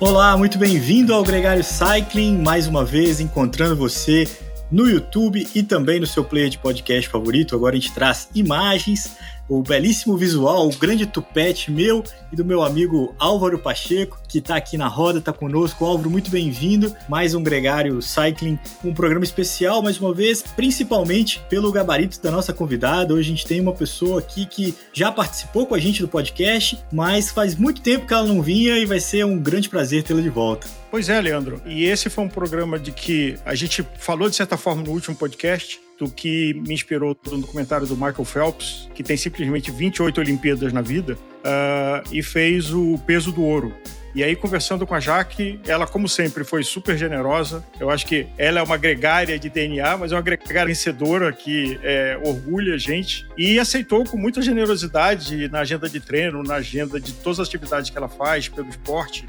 Olá, muito bem-vindo ao Gregário Cycling, mais uma vez encontrando você no YouTube e também no seu player de podcast favorito. Agora a gente traz imagens o belíssimo visual, o grande tupete meu e do meu amigo Álvaro Pacheco, que está aqui na roda, está conosco. Álvaro, muito bem-vindo. Mais um Gregário Cycling, um programa especial, mais uma vez, principalmente pelo gabarito da nossa convidada. Hoje a gente tem uma pessoa aqui que já participou com a gente do podcast, mas faz muito tempo que ela não vinha e vai ser um grande prazer tê-la de volta. Pois é, Leandro. E esse foi um programa de que a gente falou de certa forma no último podcast, do que me inspirou no documentário do Michael Phelps, que tem simplesmente 28 Olimpíadas na vida, uh, e fez o peso do ouro. E aí, conversando com a Jaque, ela, como sempre, foi super generosa. Eu acho que ela é uma gregária de DNA, mas é uma gregária vencedora que é, orgulha a gente. E aceitou com muita generosidade na agenda de treino, na agenda de todas as atividades que ela faz pelo esporte,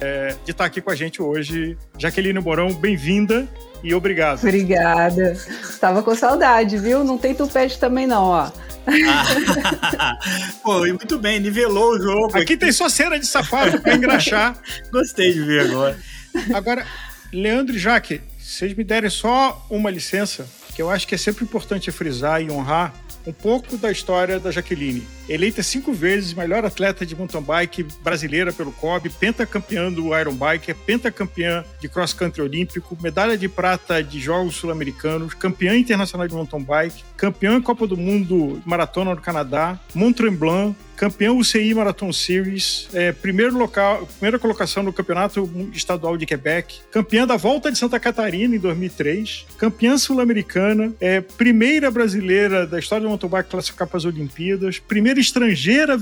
é, de estar aqui com a gente hoje. Jaqueline Morão, bem-vinda e obrigado. Obrigada. Tava com saudade, viu? Não tem tupete também não, ó. Pô, muito bem, nivelou o jogo. Aqui, aqui. tem só cera de sapato para engraxar. Gostei de ver agora. Agora, Leandro e Jaque, vocês me derem só uma licença, que eu acho que é sempre importante frisar e honrar um pouco da história da Jaqueline. Eleita cinco vezes melhor atleta de mountain bike brasileira pelo COB, pentacampeã do Iron Bike, pentacampeã de cross country olímpico, medalha de prata de Jogos Sul-Americanos, campeã internacional de mountain bike, campeã Copa do Mundo Maratona no Canadá, Mont Tremblant, campeão UCI Marathon Series, é, primeiro local, primeira colocação no Campeonato Estadual de Quebec, campeã da Volta de Santa Catarina em 2003, campeã sul-americana, é, primeira brasileira da história do mountain bike classificar para as Olimpíadas, primeira estrangeira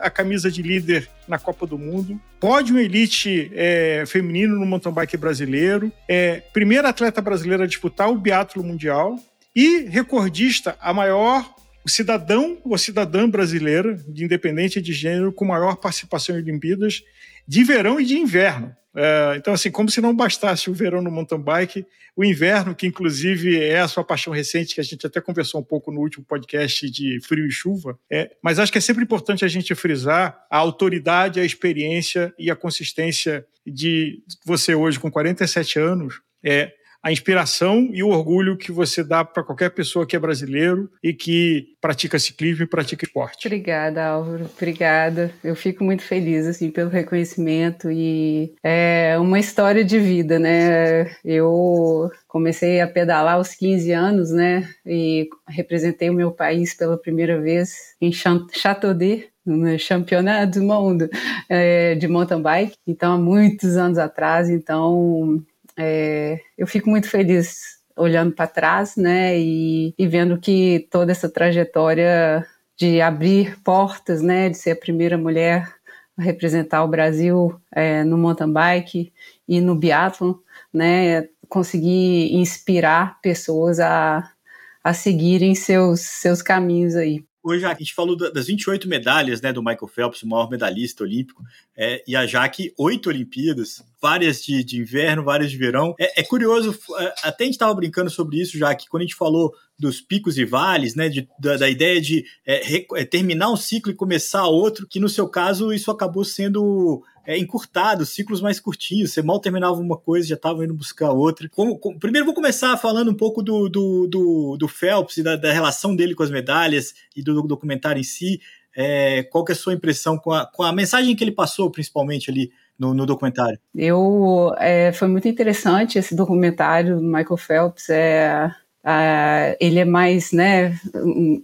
a camisa de líder na Copa do Mundo, pódio elite é, feminino no mountain bike brasileiro, é, primeira atleta brasileira a disputar o biatlo mundial. E recordista a maior cidadão ou cidadã brasileira, de independente de gênero, com maior participação em Olimpíadas de verão e de inverno. É, então, assim, como se não bastasse o verão no mountain bike, o inverno, que inclusive é a sua paixão recente, que a gente até conversou um pouco no último podcast de frio e chuva, é, mas acho que é sempre importante a gente frisar a autoridade, a experiência e a consistência de você hoje, com 47 anos, é, a inspiração e o orgulho que você dá para qualquer pessoa que é brasileiro e que pratica ciclismo e pratica esporte. Obrigada, Álvaro. Obrigada. Eu fico muito feliz assim pelo reconhecimento e é uma história de vida, né? Eu comecei a pedalar aos 15 anos, né? E representei o meu país pela primeira vez em Châteaudet, no Campeonato do Mundo é, de mountain bike, então há muitos anos atrás, então é, eu fico muito feliz olhando para trás, né, e, e, vendo que toda essa trajetória de abrir portas, né, de ser a primeira mulher a representar o Brasil é, no mountain bike e no biathlon, né, conseguir inspirar pessoas a, a seguirem seus, seus caminhos aí. Hoje a gente falou das 28 medalhas né, do Michael Phelps, o maior medalhista olímpico, é, e a Jaque, oito Olimpíadas, várias de, de, inverno, várias de verão. É, é curioso, é, até a gente estava brincando sobre isso, já que quando a gente falou dos picos e vales, né, de, da, da, ideia de é, é, terminar um ciclo e começar outro, que no seu caso isso acabou sendo é, ciclos mais curtinhos. Você mal terminava uma coisa, já estava indo buscar outra. Como, primeiro, vou começar falando um pouco do, do, do, do Phelps e da, da, relação dele com as medalhas e do documentário em si. É, qual que é a sua impressão com a, com a mensagem que ele passou, principalmente ali no, no documentário? Eu é, foi muito interessante esse documentário do Michael Phelps. É, ele é mais né,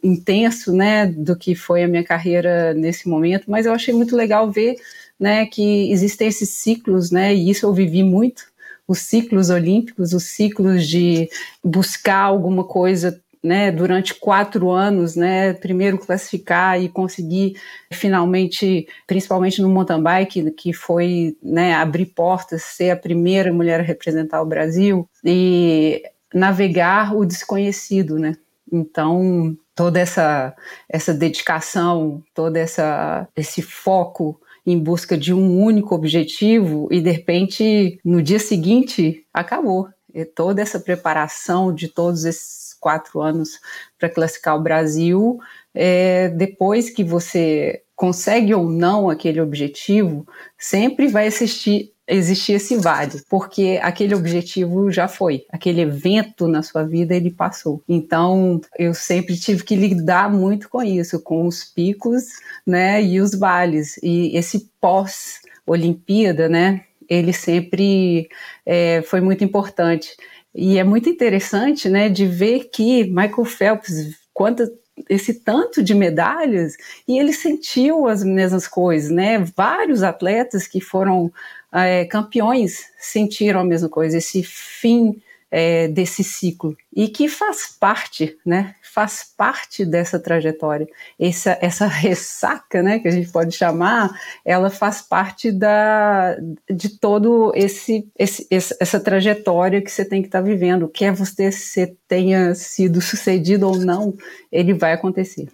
intenso né, do que foi a minha carreira nesse momento, mas eu achei muito legal ver né, que existem esses ciclos, né, e isso eu vivi muito, os ciclos olímpicos, os ciclos de buscar alguma coisa né, durante quatro anos, né, primeiro classificar e conseguir finalmente, principalmente no mountain bike, que foi né, abrir portas, ser a primeira mulher a representar o Brasil e navegar o desconhecido, né? Então toda essa essa dedicação, todo essa esse foco em busca de um único objetivo e de repente no dia seguinte acabou. E toda essa preparação de todos esses quatro anos para classificar o Brasil, é, depois que você consegue ou não aquele objetivo, sempre vai existir, existir esse vale, porque aquele objetivo já foi, aquele evento na sua vida ele passou. Então, eu sempre tive que lidar muito com isso, com os picos, né, e os vales. E esse pós Olimpíada, né, ele sempre é, foi muito importante. E é muito interessante, né, de ver que Michael Phelps, quanto esse tanto de medalhas, e ele sentiu as mesmas coisas, né? Vários atletas que foram é, campeões sentiram a mesma coisa, esse fim é, desse ciclo e que faz parte, né? Faz parte dessa trajetória. Essa, essa ressaca, né? Que a gente pode chamar, ela faz parte da, de todo esse, esse essa trajetória que você tem que estar tá vivendo. Quer você, você tenha sido sucedido ou não, ele vai acontecer.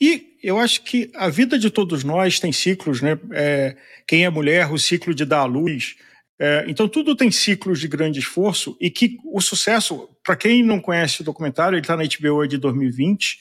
E eu acho que a vida de todos nós tem ciclos, né? É, quem é mulher, o ciclo de dar à luz, é, então, tudo tem ciclos de grande esforço e que o sucesso, para quem não conhece o documentário, ele está na HBO de 2020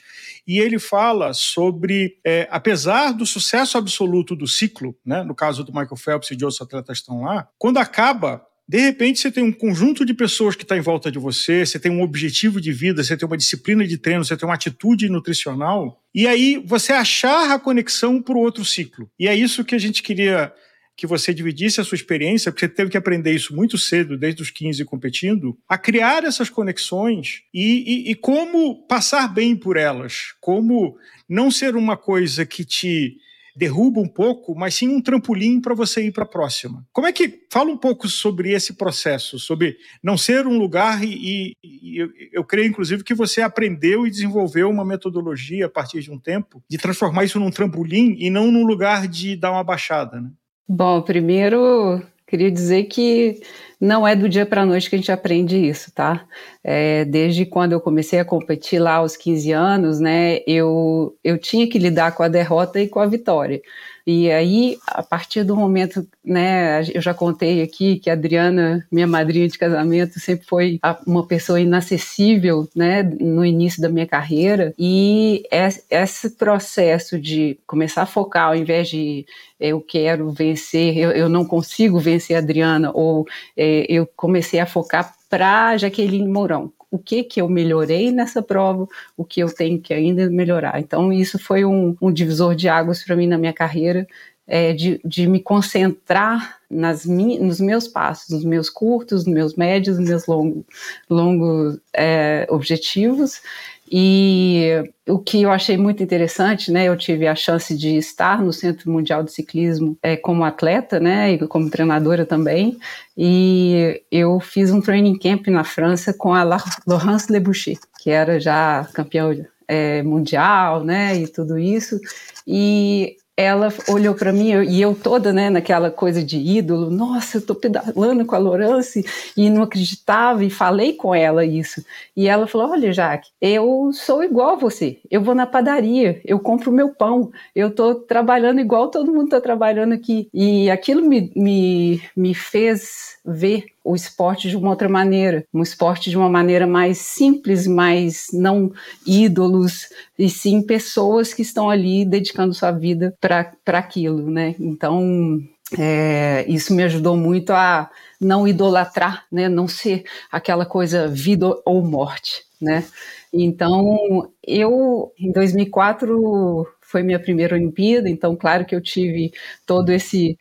e ele fala sobre, é, apesar do sucesso absoluto do ciclo, né, no caso do Michael Phelps e de outros atletas estão lá, quando acaba, de repente você tem um conjunto de pessoas que está em volta de você, você tem um objetivo de vida, você tem uma disciplina de treino, você tem uma atitude nutricional, e aí você achar a conexão para o outro ciclo. E é isso que a gente queria que você dividisse a sua experiência, porque você teve que aprender isso muito cedo, desde os 15 competindo, a criar essas conexões e, e, e como passar bem por elas, como não ser uma coisa que te derruba um pouco, mas sim um trampolim para você ir para a próxima. Como é que fala um pouco sobre esse processo, sobre não ser um lugar e, e eu, eu, creio inclusive que você aprendeu e desenvolveu uma metodologia a partir de um tempo de transformar isso num trampolim e não num lugar de dar uma baixada, né? Bom, primeiro queria dizer que não é do dia para a noite que a gente aprende isso, tá? É, desde quando eu comecei a competir lá aos 15 anos, né, eu, eu tinha que lidar com a derrota e com a vitória. E aí, a partir do momento, né, eu já contei aqui que a Adriana, minha madrinha de casamento, sempre foi uma pessoa inacessível, né, no início da minha carreira. E esse processo de começar a focar, ao invés de eu quero vencer, eu, eu não consigo vencer a Adriana, ou é, eu comecei a focar para Jaqueline Mourão o que que eu melhorei nessa prova, o que eu tenho que ainda melhorar. Então isso foi um, um divisor de águas para mim na minha carreira, é, de, de me concentrar nas nos meus passos, nos meus curtos, nos meus médios, nos meus longos, longos é, objetivos e o que eu achei muito interessante, né, eu tive a chance de estar no Centro Mundial de Ciclismo é, como atleta, né, e como treinadora também, e eu fiz um training camp na França com a Laurence Leboucher, que era já campeã é, mundial, né, e tudo isso, e ela olhou para mim e eu toda, né, naquela coisa de ídolo, nossa, eu tô pedalando com a Lorance e não acreditava e falei com ela isso. E ela falou: "Olha, Jaque, eu sou igual a você. Eu vou na padaria, eu compro meu pão, eu tô trabalhando igual todo mundo tá trabalhando aqui". E aquilo me, me, me fez ver o esporte de uma outra maneira, um esporte de uma maneira mais simples, mais não ídolos, e sim pessoas que estão ali dedicando sua vida para aquilo, né? Então, é, isso me ajudou muito a não idolatrar, né? Não ser aquela coisa vida ou morte, né? Então, eu, em 2004, foi minha primeira Olimpíada, então, claro que eu tive todo esse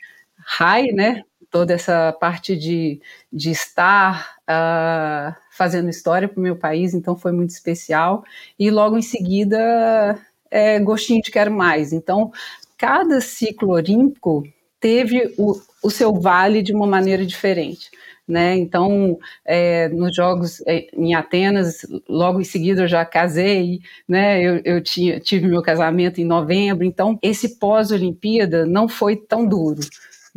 high, né? Toda essa parte de, de estar uh, fazendo história para o meu país, então foi muito especial. E logo em seguida, é, gostinho de quero mais. Então, cada ciclo olímpico teve o, o seu vale de uma maneira diferente. Né? Então, é, nos Jogos é, em Atenas, logo em seguida eu já casei, né? Eu, eu tinha, tive meu casamento em novembro, então esse pós-Olimpíada não foi tão duro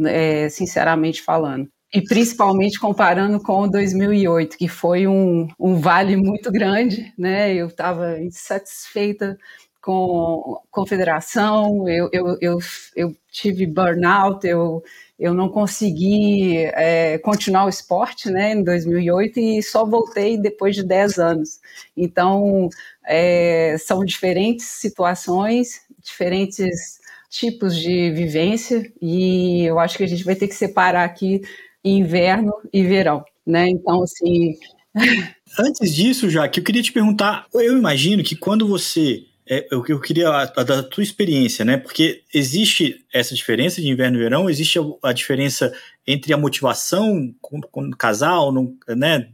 é, sinceramente falando. E principalmente comparando com 2008, que foi um, um vale muito grande, né? Eu estava insatisfeita com confederação, eu, eu, eu, eu tive burnout, eu, eu não consegui é, continuar o esporte né, em 2008 e só voltei depois de 10 anos. Então, é, são diferentes situações, diferentes tipos de vivência e eu acho que a gente vai ter que separar aqui inverno e verão, né? Então, assim. Antes disso, já que eu queria te perguntar, eu imagino que quando você é, eu, eu queria a, a, da tua experiência, né? Porque existe essa diferença de inverno e verão, existe a, a diferença entre a motivação com, com o casal, no, né?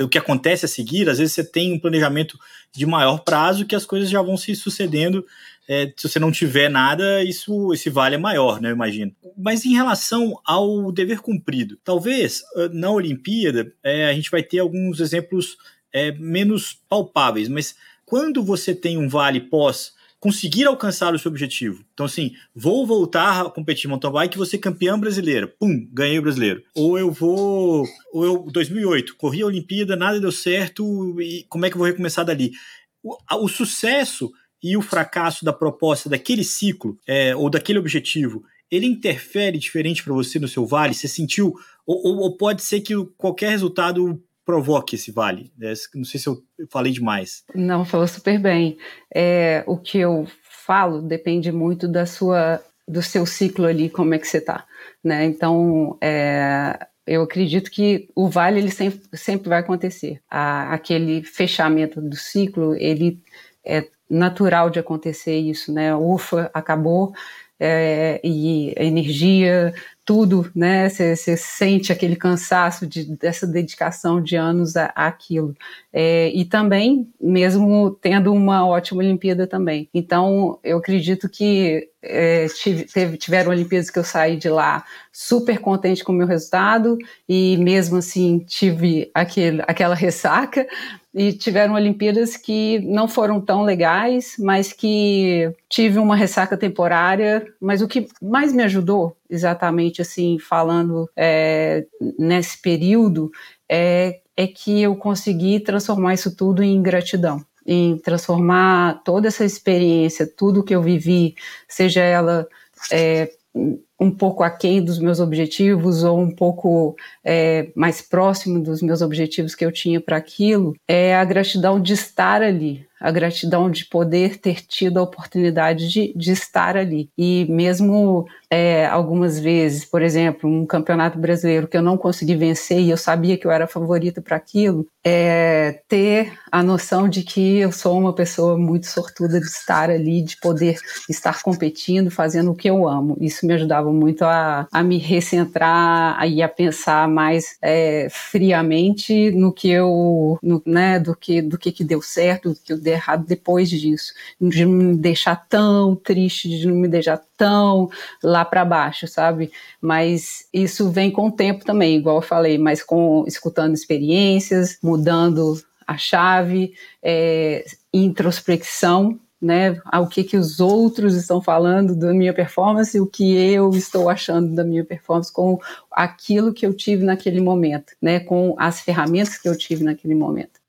O que acontece a seguir. Às vezes você tem um planejamento de maior prazo que as coisas já vão se sucedendo. É, se você não tiver nada, isso esse vale é maior, né? Eu imagino. Mas em relação ao dever cumprido, talvez ah, na Olimpíada é, a gente vai ter alguns exemplos é, menos palpáveis, mas quando você tem um vale pós conseguir alcançar o seu objetivo. Então, assim, vou voltar a competir mountain bike, vou ser campeão brasileiro. Pum, ganhei o brasileiro. Ou eu vou. Ou eu, 2008, corri a Olimpíada, nada deu certo, e como é que eu vou recomeçar dali? O, o sucesso e o fracasso da proposta daquele ciclo, é, ou daquele objetivo, ele interfere diferente para você no seu vale? Você sentiu. Ou, ou, ou pode ser que qualquer resultado provoque esse vale? É, não sei se eu falei demais. Não, falou super bem. É, o que eu falo depende muito da sua, do seu ciclo ali, como é que você está. Né? Então, é, eu acredito que o vale ele sempre, sempre vai acontecer. A, aquele fechamento do ciclo, ele é natural de acontecer isso, né? Ufa, acabou, é, e energia, tudo, né? Você sente aquele cansaço de, dessa dedicação de anos àquilo. É, e também, mesmo tendo uma ótima Olimpíada também. Então, eu acredito que é, tive, teve, tiveram Olimpíadas que eu saí de lá super contente com o meu resultado e mesmo assim tive aquele, aquela ressaca, e tiveram Olimpíadas que não foram tão legais, mas que tive uma ressaca temporária. Mas o que mais me ajudou, exatamente assim, falando é, nesse período, é, é que eu consegui transformar isso tudo em gratidão em transformar toda essa experiência, tudo que eu vivi, seja ela é, um pouco aquém dos meus objetivos ou um pouco é, mais próximo dos meus objetivos que eu tinha para aquilo, é a gratidão de estar ali, a gratidão de poder ter tido a oportunidade de, de estar ali. E mesmo é, algumas vezes, por exemplo, um campeonato brasileiro que eu não consegui vencer e eu sabia que eu era favorita para aquilo, é, ter a noção de que eu sou uma pessoa muito sortuda de estar ali, de poder estar competindo, fazendo o que eu amo. Isso me ajudava muito a, a me recentrar e a pensar mais é, friamente no que eu, no, né, do que do que, que deu certo, do que eu errado depois disso, de não me deixar tão triste, de não me deixar tão lá para baixo, sabe? Mas isso vem com o tempo também, igual eu falei, mas com escutando experiências, mudando a chave, é, introspecção, né, ao que que os outros estão falando da minha performance, o que eu estou achando da minha performance com aquilo que eu tive naquele momento, né, com as ferramentas que eu tive naquele momento.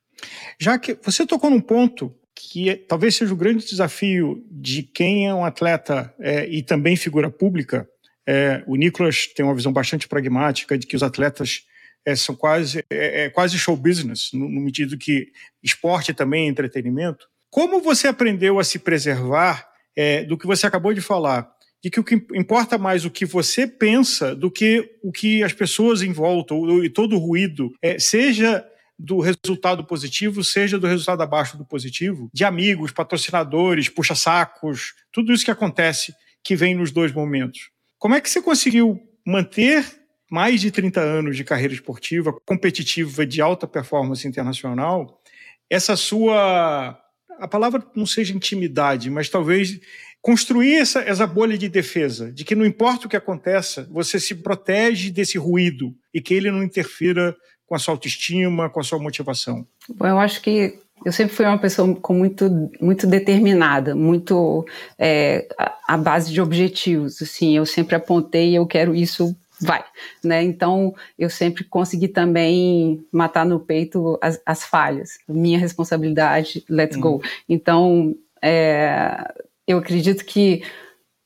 Já que você tocou num ponto que é, talvez seja o grande desafio de quem é um atleta é, e também figura pública. É, o Nicolas tem uma visão bastante pragmática de que os atletas é, são quase, é, é, quase show business, no, no sentido que esporte também é entretenimento. Como você aprendeu a se preservar do que você acabou de falar? de que o que importa mais o que você pensa do que o que as pessoas em volta, e todo o ruído, é, seja do resultado positivo, seja do resultado abaixo do positivo, de amigos, patrocinadores, puxa-sacos, tudo isso que acontece que vem nos dois momentos. Como é que você conseguiu manter mais de 30 anos de carreira esportiva, competitiva, de alta performance internacional, essa sua. A palavra não seja intimidade, mas talvez construir essa, essa bolha de defesa, de que não importa o que aconteça, você se protege desse ruído e que ele não interfira com a sua autoestima, com a sua motivação? Bom, eu acho que eu sempre fui uma pessoa com muito, muito determinada, muito é, base de objetivos. Assim, eu sempre apontei, eu quero isso, vai, né? Então eu sempre consegui também matar no peito as, as falhas, minha responsabilidade, let's go. Uhum. Então é, eu acredito que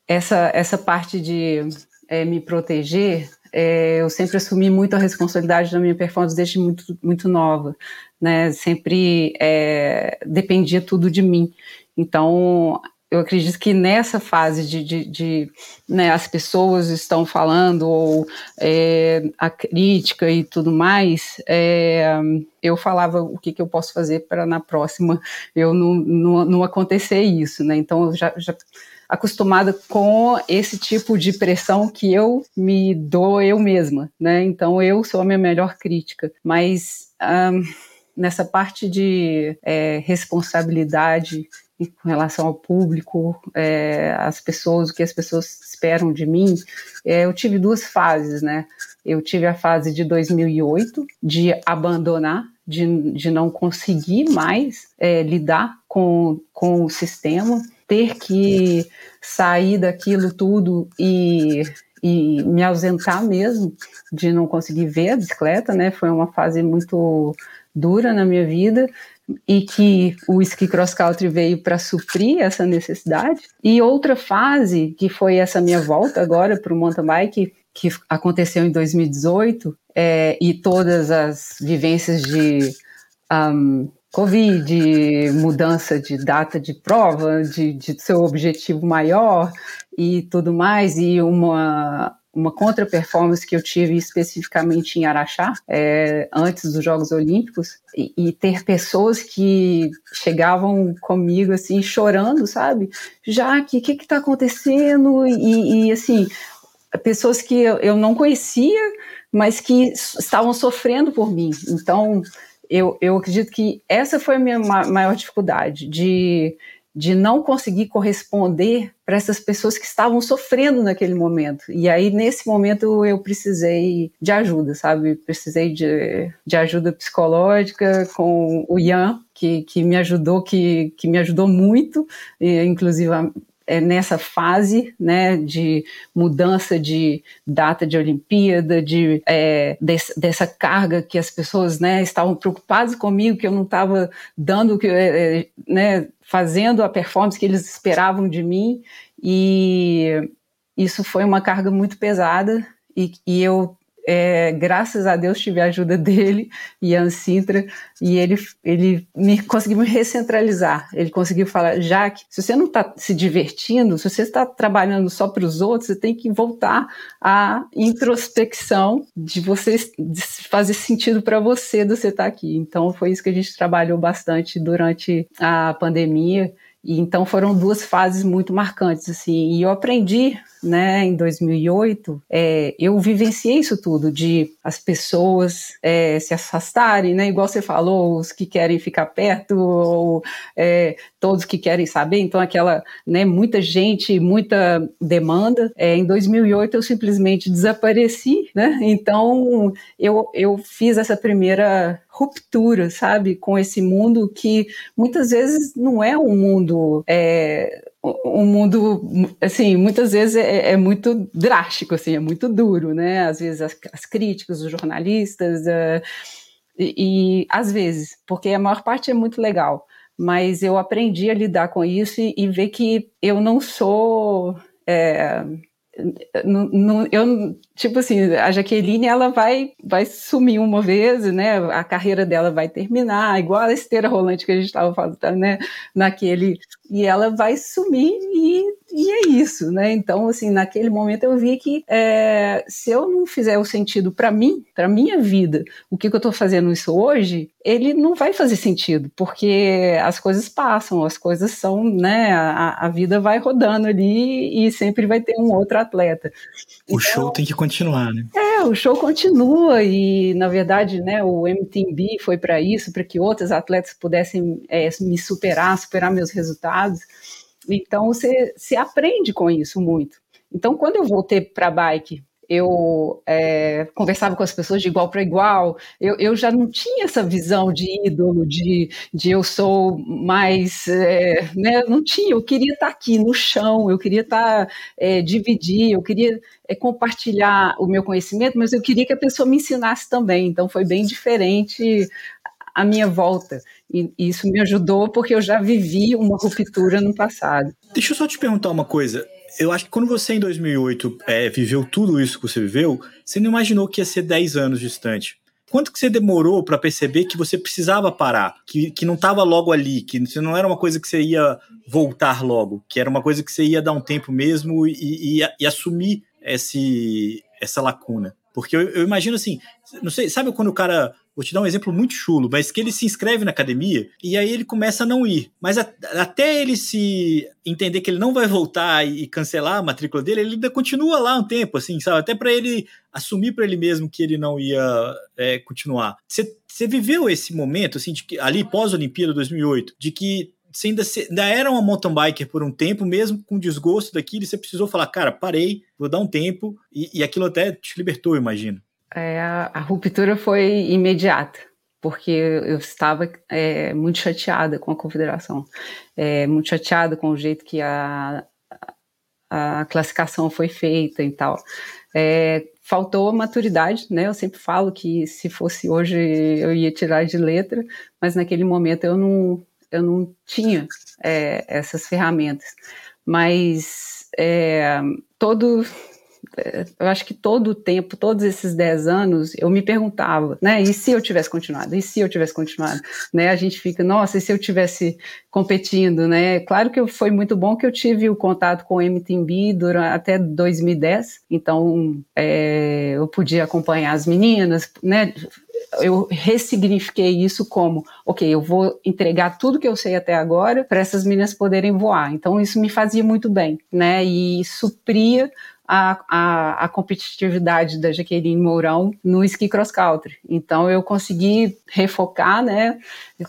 essa essa parte de é, me proteger é, eu sempre assumi muito a responsabilidade da minha performance desde muito, muito nova, né? Sempre é, dependia tudo de mim. Então, eu acredito que nessa fase de, de, de né, as pessoas estão falando, ou é, a crítica e tudo mais, é, eu falava o que, que eu posso fazer para na próxima eu não, não, não acontecer isso, né? Então eu já, já acostumada com esse tipo de pressão que eu me dou eu mesma, né? Então eu sou a minha melhor crítica, mas um, nessa parte de é, responsabilidade com relação ao público, é, as pessoas, o que as pessoas esperam de mim, é, eu tive duas fases, né? Eu tive a fase de 2008, de abandonar, de, de não conseguir mais é, lidar com, com o sistema, ter que sair daquilo tudo e, e me ausentar mesmo, de não conseguir ver a bicicleta, né? Foi uma fase muito dura na minha vida e que o ski cross country veio para suprir essa necessidade. E outra fase, que foi essa minha volta agora para o mountain bike, que aconteceu em 2018, é, e todas as vivências de um, Covid, mudança de data de prova, de, de seu objetivo maior e tudo mais, e uma uma contra-performance que eu tive especificamente em Araxá, é, antes dos Jogos Olímpicos, e, e, ter pessoas que chegavam comigo assim, chorando, sabe? Já que o que está acontecendo? E, e, assim, pessoas que eu, eu não conhecia, mas que estavam sofrendo por mim. Então, eu, eu acredito que essa foi a minha maior dificuldade, de de não conseguir corresponder para essas pessoas que estavam sofrendo naquele momento. E aí, nesse momento, eu precisei de ajuda, sabe? Precisei de, de ajuda psicológica com o Ian, que, que me ajudou, que, que me ajudou muito, inclusive é, nessa fase né, de mudança de data de Olimpíada, de, é, desse, dessa carga que as pessoas né, estavam preocupadas comigo, que eu não estava dando, que, é, é, né, fazendo a performance que eles esperavam de mim, e isso foi uma carga muito pesada, e, e eu é, graças a Deus tive a ajuda dele, Ian Sintra, e ele, ele me conseguiu me recentralizar. Ele conseguiu falar, Jaque, se você não está se divertindo, se você está trabalhando só para os outros, você tem que voltar à introspecção de você de fazer sentido para você de você estar tá aqui. Então foi isso que a gente trabalhou bastante durante a pandemia. E então foram duas fases muito marcantes assim. E eu aprendi né, em 2008, é, eu vivenciei isso tudo, de as pessoas é, se afastarem, né, igual você falou, os que querem ficar perto, ou é, todos que querem saber, então aquela, né, muita gente, muita demanda. É, em 2008 eu simplesmente desapareci, né, então eu, eu fiz essa primeira ruptura, sabe, com esse mundo que muitas vezes não é um mundo é, um mundo, assim, muitas vezes é, é, muito drástico, assim, é muito duro, né? Às vezes as, as críticas, os jornalistas, uh, e, e, às vezes, porque a maior parte é muito legal, mas eu aprendi a lidar com isso e, e ver que eu não sou. É, eu, tipo assim, a Jaqueline ela vai, vai sumir uma vez, né? A carreira dela vai terminar, igual a esteira rolante que a gente estava falando, né? Naquele e ela vai sumir e, e é isso, né? Então, assim, naquele momento eu vi que é, se eu não fizer o sentido para mim, para minha vida, o que, que eu estou fazendo isso hoje, ele não vai fazer sentido, porque as coisas passam, as coisas são, né? A, a vida vai rodando ali e sempre vai ter um outro atleta. O então, show tem que continuar, né? É, o show continua e, na verdade, né, o MTB foi para isso, para que outros atletas pudessem é, me superar, superar meus resultados então você se aprende com isso muito. Então, quando eu voltei para a bike eu é, conversava com as pessoas de igual para igual, eu, eu, já não tinha essa visão de ídolo, de, de eu sou mais. É, né, não tinha, eu queria estar aqui no chão, eu queria estar, é, dividir, eu queria é, compartilhar o meu conhecimento, mas eu queria que a pessoa me ensinasse também, então foi bem diferente a minha volta. E isso me ajudou porque eu já vivi uma ruptura no passado. Deixa eu só te perguntar uma coisa. Eu acho que quando você, em 2008, é, viveu tudo isso que você viveu, você não imaginou que ia ser 10 anos distante. quanto que você demorou para perceber que você precisava parar, que, que não estava logo ali, que não era uma coisa que você ia voltar logo, que era uma coisa que você ia dar um tempo mesmo e, e, e assumir esse, essa lacuna? Porque eu, eu, imagino assim, não sei, sabe quando o cara. Vou te dar um exemplo muito chulo, mas que ele se inscreve na academia e aí ele começa a não ir. Mas a, até ele se entender que ele não vai voltar e, cancelar a matrícula dele, ele ainda continua lá um tempo, assim, sabe? Até para ele assumir para ele mesmo que ele não ia é, continuar. Você viveu esse momento, assim, de que, ali pós-Olimpíada 2008, de que você ainda, ainda era uma mountain biker por um tempo, mesmo com desgosto daquilo, você precisou falar, cara, parei, vou dar um tempo, e, e aquilo até te libertou, imagino. É, a, a, ruptura foi imediata, porque eu estava é, muito chateada com a confederação, é, muito chateada com o jeito que a, a classificação foi feita e tal. É, faltou maturidade, né? Eu sempre falo que se fosse hoje eu ia tirar de letra, mas naquele momento eu não, eu não tinha é, essas ferramentas. Mas é, todo, eu acho que todo o tempo, todos esses 10 anos, eu me perguntava, né? E se eu tivesse continuado? E se eu tivesse continuado? Né? A gente fica, nossa, e se eu tivesse competindo, né? Claro que foi muito bom que eu tive o contato com o MTB durante, até 2010, então é, eu podia acompanhar as meninas, né? eu ressignifiquei isso como, ok, eu vou entregar tudo que eu sei até agora para essas meninas poderem voar. Então isso me fazia muito bem, né? E supria a, a, a, competitividade da Jaqueline Mourão no ski cross country. Então eu consegui refocar, né?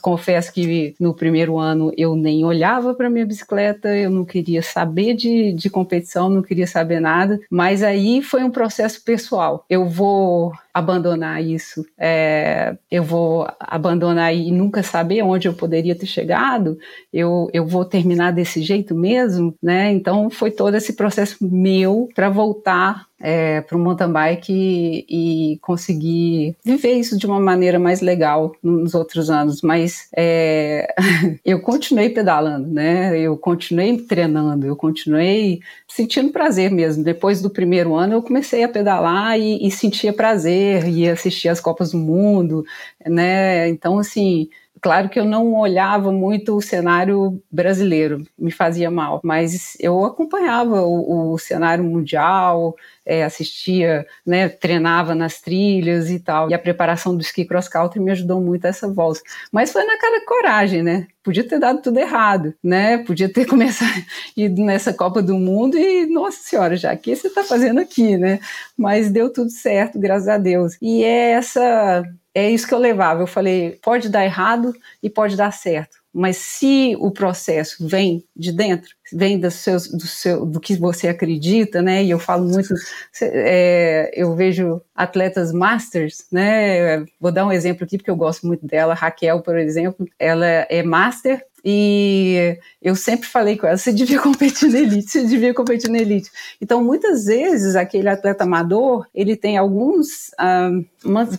Confesso que no primeiro ano eu nem olhava para minha bicicleta, eu não queria saber de, de competição, não queria saber nada, mas aí foi um processo pessoal. Eu vou abandonar isso, é, eu vou abandonar e nunca saber onde eu poderia ter chegado, eu, eu vou terminar desse jeito mesmo, né? Então foi todo esse processo meu para voltar é, para o mountain bike e, e, conseguir viver isso de uma maneira mais legal nos outros anos. Mas é, eu continuei pedalando, né? Eu continuei treinando, eu continuei sentindo prazer mesmo. Depois do primeiro ano, eu comecei a pedalar e, e sentia prazer, e assistir as Copas do Mundo, né? Então, assim, Claro que eu não olhava muito o cenário brasileiro, me fazia mal, mas eu acompanhava o, o cenário mundial, é, assistia, né, treinava nas trilhas e tal. E a preparação do ski cross country me ajudou muito a essa volta. Mas foi na cara de coragem, né? Podia ter dado tudo errado, né? Podia ter começado ido nessa Copa do Mundo e, nossa senhora, já que você está fazendo aqui, né? Mas deu tudo certo, graças a Deus. E é essa é isso que eu levava. Eu falei, pode dar errado e pode dar certo. Mas se o processo vem de dentro, vem do, seus, do, seu, do que você acredita, né? E eu falo muito, é, eu vejo atletas masters, né? Vou dar um exemplo aqui porque eu gosto muito dela. Raquel, por exemplo, ela é master e eu sempre falei com ela: você devia competir na elite, você devia competir na elite. Então, muitas vezes, aquele atleta amador, ele tem alguns, ah,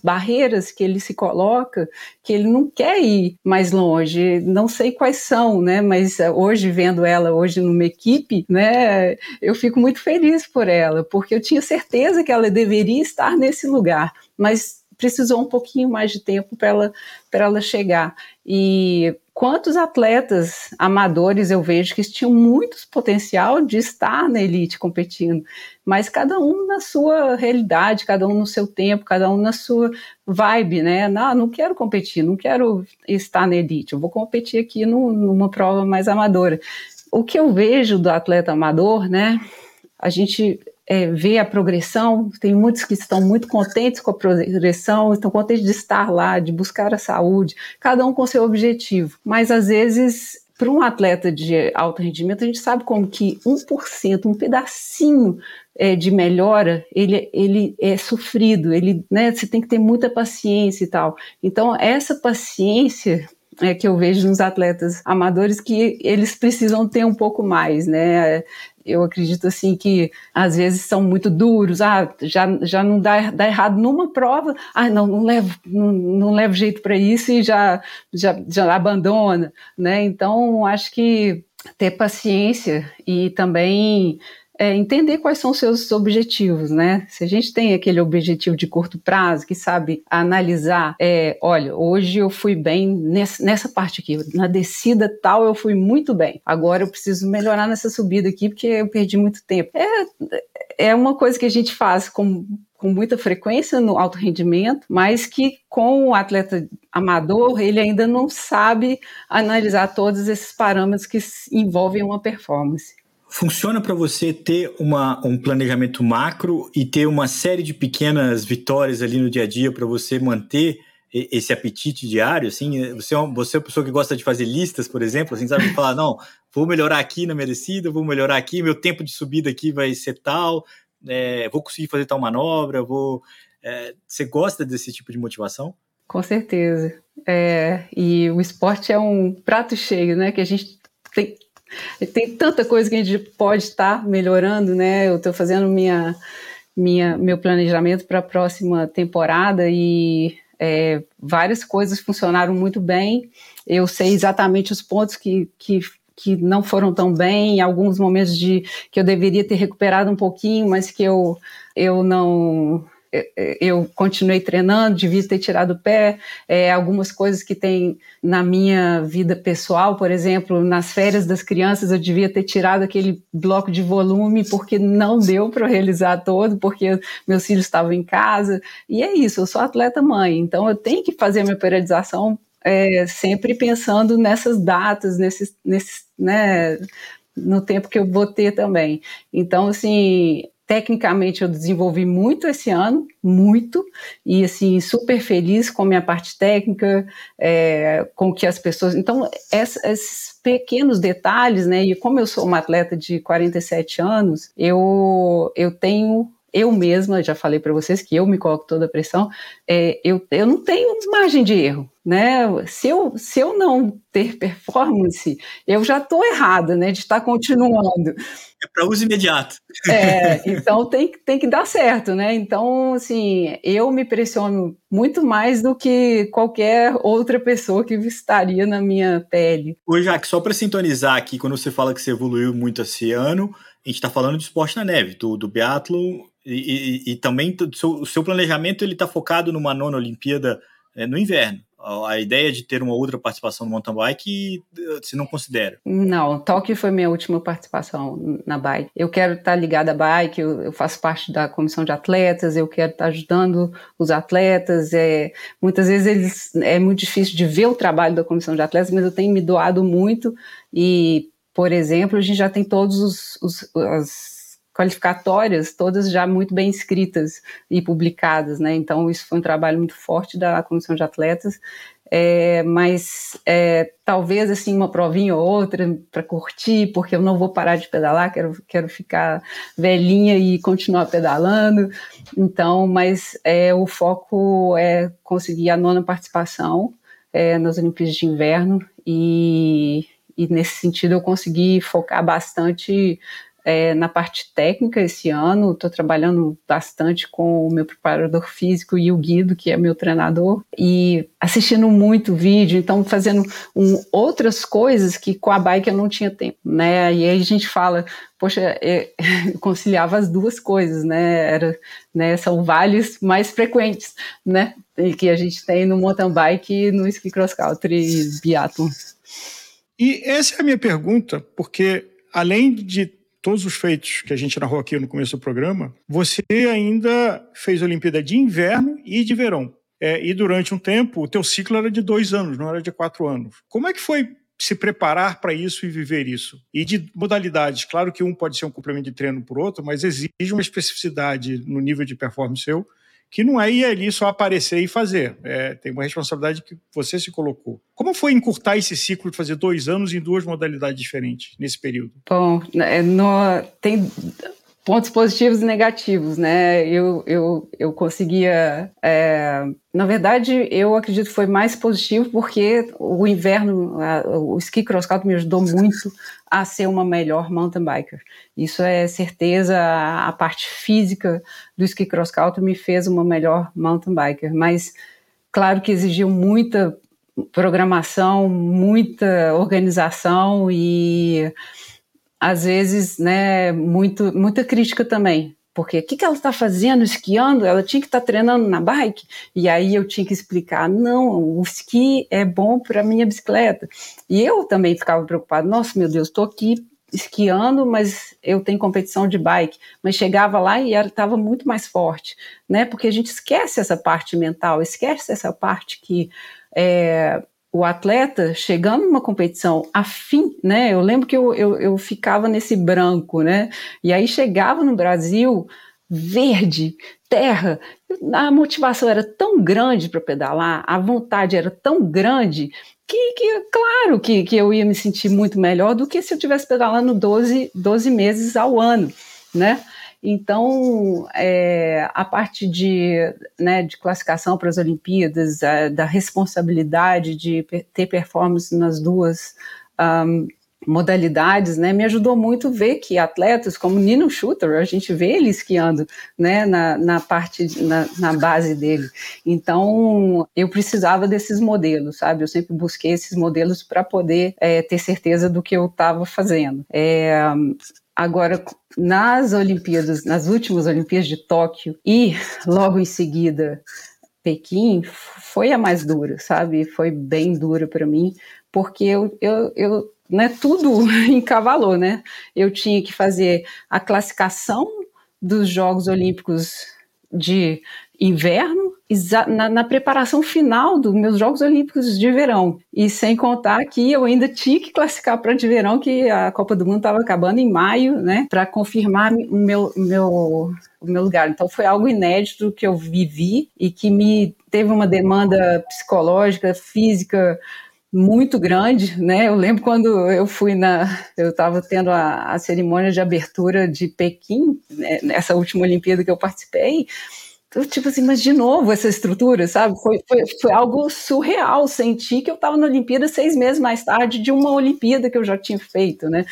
barreiras que ele se coloca que ele não quer ir mais longe. Não sei quais são, né? Mas hoje, vendo ela hoje numa equipe, né, eu fico muito feliz por ela, porque eu tinha certeza que ela deveria estar nesse lugar. Mas precisou um pouquinho mais de tempo para ela, ela chegar. E quantos atletas amadores eu vejo que tinham muito potencial de estar na elite competindo, mas cada um na sua realidade, cada um no seu tempo, cada um na sua vibe, né? Não, não quero competir, não quero estar na elite, eu vou competir aqui no, numa prova mais amadora. O que eu vejo do atleta amador, né? A gente é, ver a progressão, tem muitos que estão muito contentes com a progressão, estão contentes de estar lá, de buscar a saúde, cada um com seu objetivo. Mas às vezes, para um atleta de alto rendimento, a gente sabe como que 1%, um pedacinho é, de melhora, ele, ele é sofrido, ele, né, você tem que ter muita paciência e tal. Então, essa paciência é, que eu vejo nos atletas amadores que eles precisam ter um pouco mais, né? eu acredito assim que às vezes são muito duros, ah, já, já não dá, dá errado numa prova, ah, não, não levo, não, não levo jeito para isso e já, já, já abandona, né? Então, acho que ter paciência e também é, entender quais são os seus objetivos, né? Se a gente tem aquele objetivo de curto prazo, que sabe analisar, é, olha, hoje eu fui bem nessa, nessa parte aqui, na descida tal eu fui muito bem. Agora eu preciso melhorar nessa subida aqui porque eu perdi muito tempo. É, é uma coisa que a gente faz com com muita frequência no alto rendimento, mas que com o atleta amador ele ainda não sabe analisar todos esses parâmetros que envolvem uma performance. Funciona para você ter uma, um planejamento macro e ter uma série de pequenas vitórias ali no dia a dia para você manter esse apetite diário, assim, você é, uma, você é uma pessoa que gosta de fazer listas, por exemplo, assim, sabe, falar, não, vou melhorar aqui na merecida, vou melhorar aqui, meu tempo de subida aqui vai ser tal, é, vou conseguir fazer tal manobra, vou... É, você gosta desse tipo de motivação? Com certeza. É, e o esporte é um prato cheio, né, que a gente tem tem tanta coisa que a gente pode estar melhorando, né? Eu estou fazendo minha, minha, meu planejamento para a próxima temporada e é, várias coisas funcionaram muito bem. Eu sei exatamente os pontos que, que, que não foram tão bem, alguns momentos de que eu deveria ter recuperado um pouquinho, mas que eu, eu não eu continuei treinando, devia ter tirado o pé. É, algumas coisas que tem na minha vida pessoal, por exemplo, nas férias das crianças, eu devia ter tirado aquele bloco de volume porque não deu para realizar todo, porque meus filhos estavam em casa. E é isso, eu sou atleta mãe, então eu tenho que fazer minha periodização é, sempre pensando nessas datas, nesses, nesses, né, no tempo que eu vou ter também. Então, assim, Tecnicamente eu desenvolvi muito esse ano, muito, e assim, super feliz com a minha parte técnica, é, com que as pessoas. Então, essa, esses pequenos detalhes, né? E como eu sou uma atleta de 47 anos, eu, eu tenho eu mesma, já falei para vocês que eu me coloco toda a pressão, é, eu, eu não tenho margem de erro, né? Se eu, se eu não ter performance, eu já estou errada, né? De estar continuando. É para uso imediato. É, então tem, tem que dar certo, né? Então, assim, eu me pressiono muito mais do que qualquer outra pessoa que estaria na minha pele. Ô, Jaque, só para sintonizar aqui, quando você fala que você evoluiu muito esse ano, a gente está falando de esporte na neve, do, do e, e, e, também o seu planejamento ele está focado numa nona Olimpíada é, no inverno. A ideia de ter uma outra participação no mountain bike, você não considera? Não, Tóquio foi minha última participação na bike. Eu quero estar ligada à bike, eu, eu, faço parte da comissão de atletas, eu quero estar ajudando os atletas. É, muitas vezes eles, é muito difícil de ver o trabalho da comissão de atletas, mas eu tenho me doado muito e, por exemplo, a gente já tem todos os, os as qualificatórias, todas já muito bem escritas e publicadas, né? Então, isso foi um trabalho muito forte da comissão de atletas, é, mas é, talvez assim uma provinha ou outra para curtir, porque eu não vou parar de pedalar, quero, quero ficar velhinha e continuar pedalando. Então, mas é, o foco é conseguir a nona participação é, nas Olimpíadas de Inverno e, e nesse sentido eu consegui focar bastante é, na parte técnica esse ano. Estou trabalhando bastante com o meu preparador físico e o Guido, que é meu treinador, e assistindo muito vídeo, então fazendo um, outras coisas que com a bike eu não tinha tempo, né? E aí a gente fala, poxa, é, conciliava as duas coisas, né? Era, né? São vales mais frequentes, né? Que a gente tem no mountain bike e no ski cross country biathlon. E essa é a minha pergunta, porque além de todos os feitos que a gente narrou aqui no começo do programa, você ainda fez Olimpíada de inverno e de verão. É, e durante um tempo, o teu ciclo era de dois anos, não era de quatro anos. Como é que foi se preparar para isso e viver isso? E de modalidades, claro que um pode ser um complemento de treino por outro, mas exige uma especificidade no nível de performance seu que não é ir ali só aparecer e fazer. É, tem uma responsabilidade que você se colocou. Como foi encurtar esse ciclo de fazer dois anos em duas modalidades diferentes nesse período? Bom, é, no, tem pontos positivos e negativos, né? Eu, eu, eu conseguia. É, na verdade, eu acredito que foi mais positivo porque o inverno, a, o ski cross country me ajudou muito a ser uma melhor mountain biker. Isso é certeza. A, a parte física do ski cross country me fez uma melhor mountain biker, mas claro que exigiu muita programação, muita organização e às vezes, né, muito, muita crítica também. Porque o que, que ela está fazendo esquiando? Ela tinha que estar tá treinando na bike. E aí eu tinha que explicar: não, o esqui é bom para minha bicicleta. E eu também ficava preocupada: nossa, meu Deus, estou aqui esquiando, mas eu tenho competição de bike. Mas chegava lá e estava muito mais forte, né? Porque a gente esquece essa parte mental, esquece essa parte que é, o atleta chegando numa competição afim, né? Eu lembro que eu, eu, eu ficava nesse branco, né? E aí chegava no Brasil verde, terra, a motivação era tão grande para pedalar, a vontade era tão grande que, que claro que, que eu ia me sentir muito melhor do que se eu tivesse pedalando 12, 12 meses ao ano, né? Então, é, a parte de, né, de classificação para as Olimpíadas, da responsabilidade de ter performance nas duas um, modalidades, né, me ajudou muito ver que atletas como Nino Shooter, a gente vê ele esquiando, né, na, na parte, na, na base dele. Então, eu precisava desses modelos, sabe? Eu sempre busquei esses modelos para poder é, ter certeza do que eu estava fazendo. É, Agora, nas Olimpíadas, nas últimas Olimpíadas de Tóquio e logo em seguida Pequim, foi a mais dura, sabe? Foi bem dura para mim, porque eu, eu, eu né, tudo encavalou, né? Eu tinha que fazer a classificação dos Jogos Olímpicos de inverno, na, na, preparação final dos meus Jogos Olímpicos de verão. E sem contar que eu ainda tinha que classificar para de verão, que a Copa do Mundo estava acabando em maio, né, para confirmar o meu, meu, o meu lugar. Então foi algo inédito que eu vivi e que me teve uma demanda psicológica, física, muito grande, né? Eu lembro quando eu fui na, eu estava tendo a, a, cerimônia de abertura de Pequim, né, nessa última Olimpíada que eu participei, tipo assim, mas de novo essa estrutura, sabe? Foi, foi, foi algo surreal. Senti que eu estava na Olimpíada seis meses mais tarde de uma Olimpíada que eu já tinha feito, né?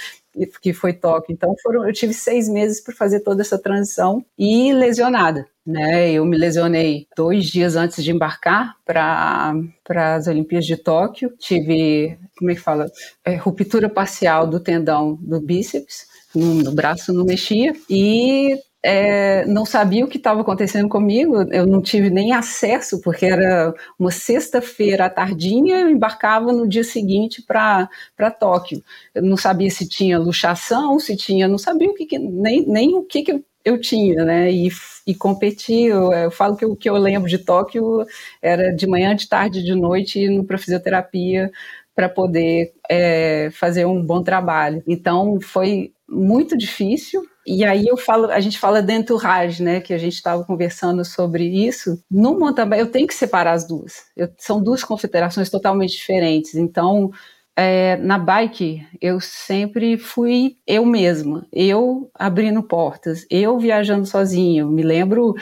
Que foi Tóquio. Então foram, eu tive seis meses para fazer toda essa transição e lesionada. Né, eu me lesionei dois dias antes de embarcar para as Olimpíadas de Tóquio. Tive, como é que fala? É, ruptura parcial do tendão do bíceps, no braço não mexia, e é, não sabia o que estava acontecendo comigo, eu não tive nem acesso, porque era uma sexta-feira à tardinha, eu embarcava no dia seguinte para Tóquio. Eu não sabia se tinha luxação, se tinha, não sabia o que, que nem, nem o que, que eu, tinha, né? E, e competi, eu, eu, falo que o que eu lembro de Tóquio era de manhã, de tarde, de noite, indo para fisioterapia para poder é, fazer um bom trabalho. Então foi muito difícil, e aí eu falo, a gente fala dentro do RAJ, né, que a gente estava conversando sobre isso. No mountain bike eu tenho que separar as duas. Eu, são duas confederações totalmente diferentes. Então, é, na bike eu sempre fui eu mesma, eu abrindo portas, eu viajando sozinha. me lembro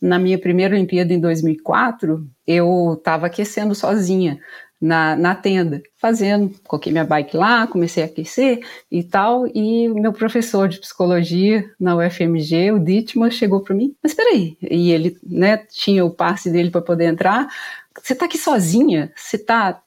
na minha primeira Olimpíada em 2004, eu estava aquecendo sozinha na, na tenda, fazendo, coloquei minha bike lá, comecei a aquecer e tal, e meu professor de psicologia na UFMG, o Dittman, chegou para mim, mas peraí, e ele, né, tinha o passe dele para poder entrar, você tá aqui sozinha? Você tá.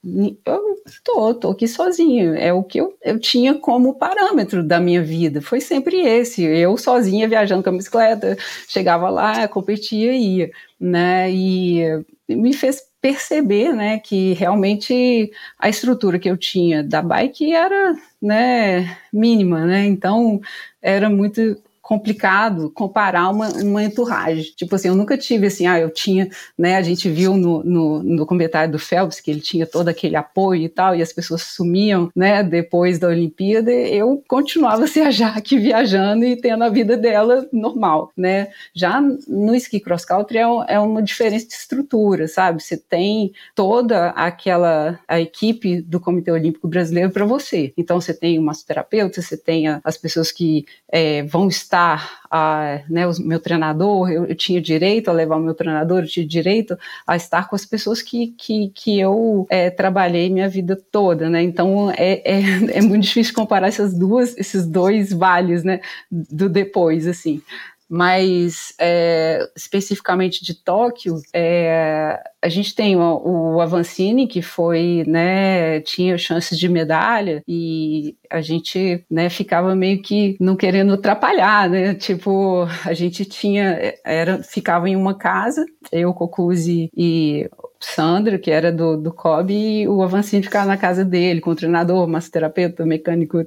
Eu tô, tô aqui sozinha. É o que eu, eu tinha como parâmetro da minha vida. Foi sempre esse. Eu sozinha viajando com a bicicleta, chegava lá, competia e ia. Né? E me fez perceber, né, que realmente a estrutura que eu tinha da bike era, né, mínima, né, então era muito complicado comparar uma, uma entourage. Tipo assim, eu nunca tive assim, ah, eu tinha, né, a gente viu no, no, no comentário do Phelps que ele tinha todo aquele apoio e tal, e as pessoas sumiam, né, depois da Olimpíada, eu continuava a viajar aqui viajando e tendo a vida dela normal, né. Já no ski cross country é, é uma diferença de estrutura, sabe? Você tem toda aquela a equipe do Comitê Olímpico Brasileiro para você. Então você tem o massoterapeuta, você tem a, as pessoas que é, vão estar estar, a, né, o meu treinador, eu, eu, tinha direito a levar o meu treinador, eu tinha direito a estar com as pessoas que, que, que eu é, trabalhei minha vida toda, né? Então é, é, é, muito difícil comparar essas duas, esses dois vales, né, do depois, assim. Mas é, especificamente de Tóquio, é, a gente tem o, o Avancini, que foi, né, tinha chances de medalha, e a gente, né, ficava meio que não querendo atrapalhar, né, tipo, a gente tinha, era, ficava em uma casa, eu, Cocuzzi e Sandra, que era do, do COB, e o Avancini ficava na casa dele, com o treinador, massoterapeuta, mecânico,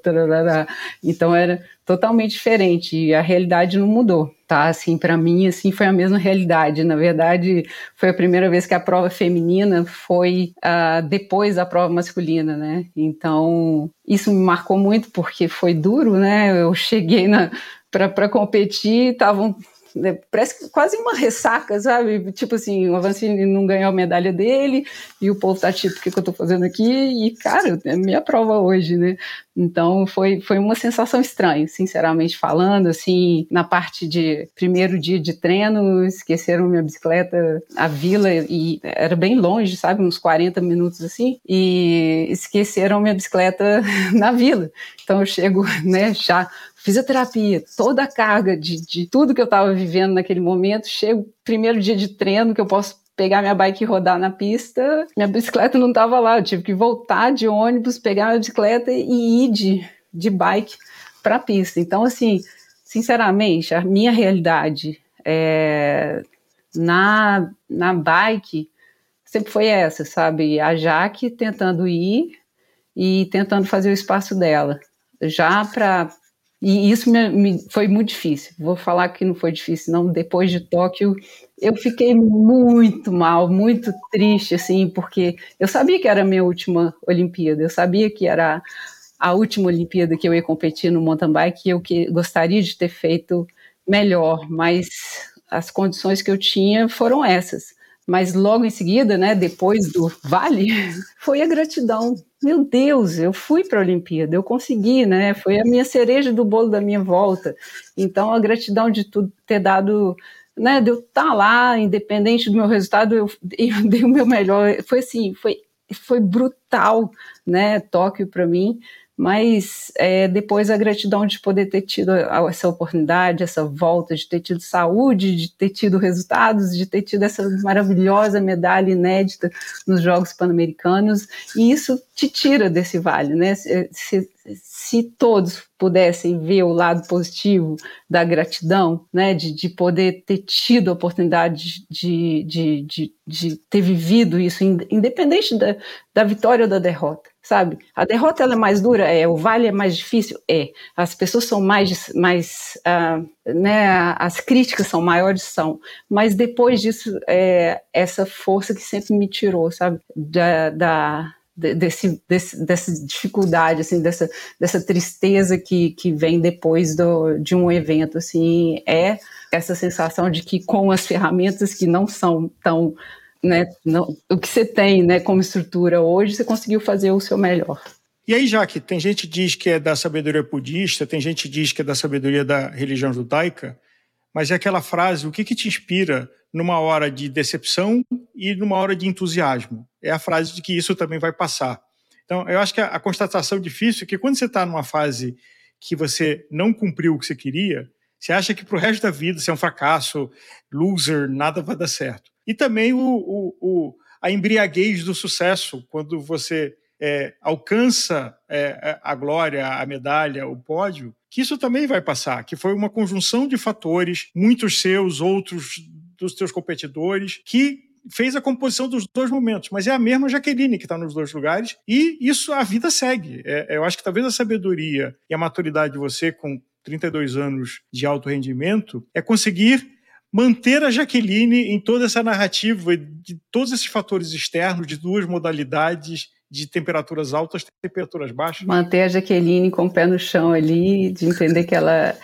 então era totalmente diferente e a realidade não mudou, tá? Assim, para mim, assim, foi a mesma realidade. Na verdade, foi a primeira vez que a prova feminina foi uh, depois da prova masculina, né? Então, isso me marcou muito porque foi duro, né? Eu cheguei na para competir, estavam né, parece quase uma ressaca, sabe? Tipo assim, o Avancini não ganhou a medalha dele e o povo tá tipo, o que, que eu tô fazendo aqui? E, cara, é minha prova hoje, né? Então foi, foi uma sensação estranha, sinceramente falando, assim, na parte de primeiro dia de treino, esqueceram minha bicicleta, a vila, e era bem longe, sabe, uns 40 minutos assim, e esqueceram minha bicicleta na vila. Então eu chego, né, já fisioterapia, toda a carga de, de tudo que eu estava vivendo naquele momento, chego primeiro dia de treino que eu posso pegar minha bike e rodar na pista, minha bicicleta não estava lá, eu tive que voltar de ônibus, pegar minha bicicleta e ir de, de bike para a pista. Então, assim, sinceramente, a minha realidade é, na, na bike sempre foi essa, sabe? A Jaque tentando ir e tentando fazer o espaço dela. Já para e isso me, me, foi muito difícil. Vou falar que não foi difícil, não. Depois de Tóquio, eu fiquei muito mal, muito triste, assim, porque eu sabia que era a minha última Olimpíada, eu sabia que era a última Olimpíada que eu ia competir no mountain bike e eu que gostaria de ter feito melhor, mas as condições que eu tinha foram essas. Mas logo em seguida, né, depois do vale, foi a gratidão. Meu Deus, eu fui para a Olimpíada, eu consegui, né? Foi a minha cereja do bolo da minha volta. Então, a gratidão de tudo ter dado, né, de eu estar tá lá, independente do meu resultado, eu, eu dei o meu melhor. Foi assim, foi, foi brutal, né, Tóquio para mim mas é, depois a gratidão de poder ter tido essa oportunidade, essa volta, de ter tido saúde, de ter tido resultados, de ter tido essa maravilhosa medalha inédita nos Jogos Pan-Americanos, e isso te tira desse vale, né? Se, se, se, todos pudessem ver o lado positivo da gratidão, né, de, de poder ter tido a oportunidade de, de, de, de ter vivido isso, independente da, da vitória ou da derrota sabe? A derrota ela é mais dura, é. O vale é mais difícil, é. As pessoas são mais, mais, uh, né? As críticas são maiores, são. Mas depois disso, é essa força que sempre me tirou, sabe? Da, da desse, desse, dessa dificuldade, assim, dessa, dessa tristeza que, que vem depois do, de um evento, assim, é essa sensação de que com as ferramentas que não são tão né, não, o que você tem né, como estrutura hoje, você conseguiu fazer o seu melhor. E aí, Jaque, tem gente que diz que é da sabedoria budista, tem gente que diz que é da sabedoria da religião judaica, mas é aquela frase, o que, que te inspira numa hora de decepção e numa hora de entusiasmo? É a frase de que isso também vai passar. Então, eu acho que a, a constatação difícil é que quando você está numa fase que você não cumpriu o que você queria, você acha que para o resto da vida você é um fracasso, loser, nada vai dar certo e também o, o, o a embriaguez do sucesso, quando você é, alcança é, a glória, a medalha, o pódio, que isso também vai passar, que foi uma conjunção de fatores, muitos seus, outros dos teus competidores, que fez a composição dos dois momentos, mas é a mesma Jaqueline que está nos dois lugares, e isso a vida segue. É, eu acho que talvez a sabedoria e a maturidade de você, com 32 anos de alto rendimento, é conseguir manter a Jaqueline em toda essa narrativa de todos esses fatores externos, de duas modalidades, de temperaturas altas, temperaturas baixas. Manter a Jaqueline com o pé no chão ali, de entender que ela,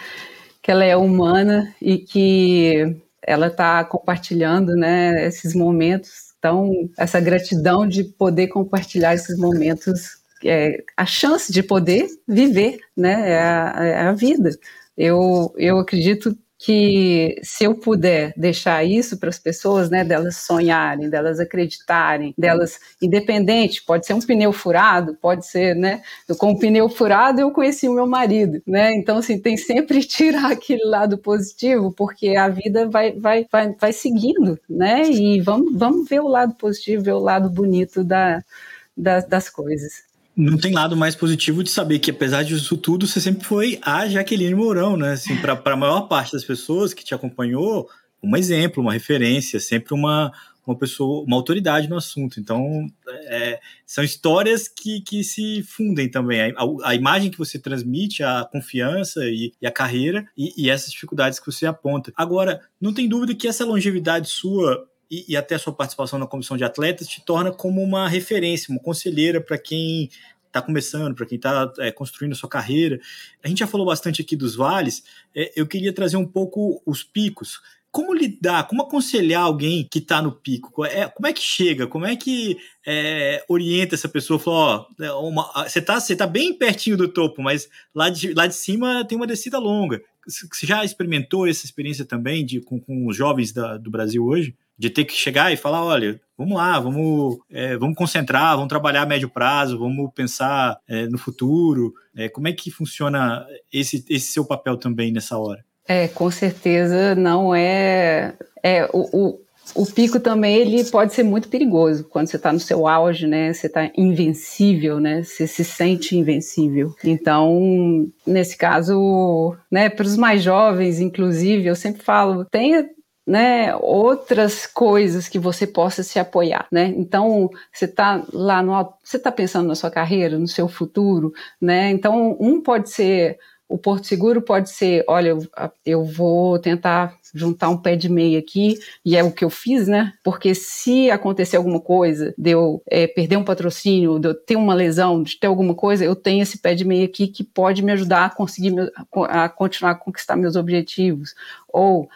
que ela é humana e que ela está compartilhando né, esses momentos. Então, essa gratidão de poder compartilhar esses momentos, é, a chance de poder viver, né, é a, é a vida. Eu, eu acredito que se eu puder deixar isso para as pessoas, né, delas sonharem, delas acreditarem, delas independente, pode ser um pneu furado, pode ser, né, com o pneu furado eu conheci o meu marido, né? Então assim, tem sempre tirar aquele lado positivo, porque a vida vai vai vai, vai seguindo, né? E vamos vamos ver o lado positivo, ver o lado bonito da, da das coisas não tem lado mais positivo de saber que, apesar disso tudo, você sempre foi a Jaqueline Mourão, né? Assim, para a maior parte das pessoas que te acompanhou, um exemplo, uma referência, sempre uma, uma pessoa, uma autoridade no assunto. Então, é, são histórias que, que se fundem também. A, a, imagem que você transmite, a confiança e, e a carreira e, e essas dificuldades que você aponta. Agora, não tem dúvida que essa longevidade sua e, e, até a sua participação na comissão de atletas te torna como uma referência, uma conselheira para quem está começando, para quem está é, construindo a sua carreira. A gente já falou bastante aqui dos vales, é, eu queria trazer um pouco os picos. Como lidar, como aconselhar alguém que está no pico? É, como é que chega? Como é que é, orienta essa pessoa? Fala, ó, é você está você tá bem pertinho do topo, mas lá de, lá de cima tem uma descida longa. Você já experimentou essa experiência também de, com, com os jovens da, do Brasil hoje? De ter que chegar e falar, olha, vamos lá, vamos, é, vamos concentrar, vamos trabalhar a médio prazo, vamos pensar é, no futuro. É, como é que funciona esse, esse seu papel também nessa hora? É, com certeza não é. é o, o, o pico também ele pode ser muito perigoso quando você está no seu auge, né? Você está invencível, né? Você se sente invencível. Então, nesse caso, né? Para os mais jovens, inclusive, eu sempre falo, tenha né, outras coisas que você possa se apoiar, né? Então, você está lá no você está pensando na sua carreira, no seu futuro, né? Então, um pode ser o Porto Seguro pode ser, olha, eu, eu vou tentar juntar um pé de meia aqui, e é o que eu fiz, né? Porque se acontecer alguma coisa, de eu é, perder um patrocínio, de eu ter uma lesão, de ter alguma coisa, eu tenho esse pé de meia aqui que pode me ajudar a conseguir, a continuar a conquistar meus objetivos ou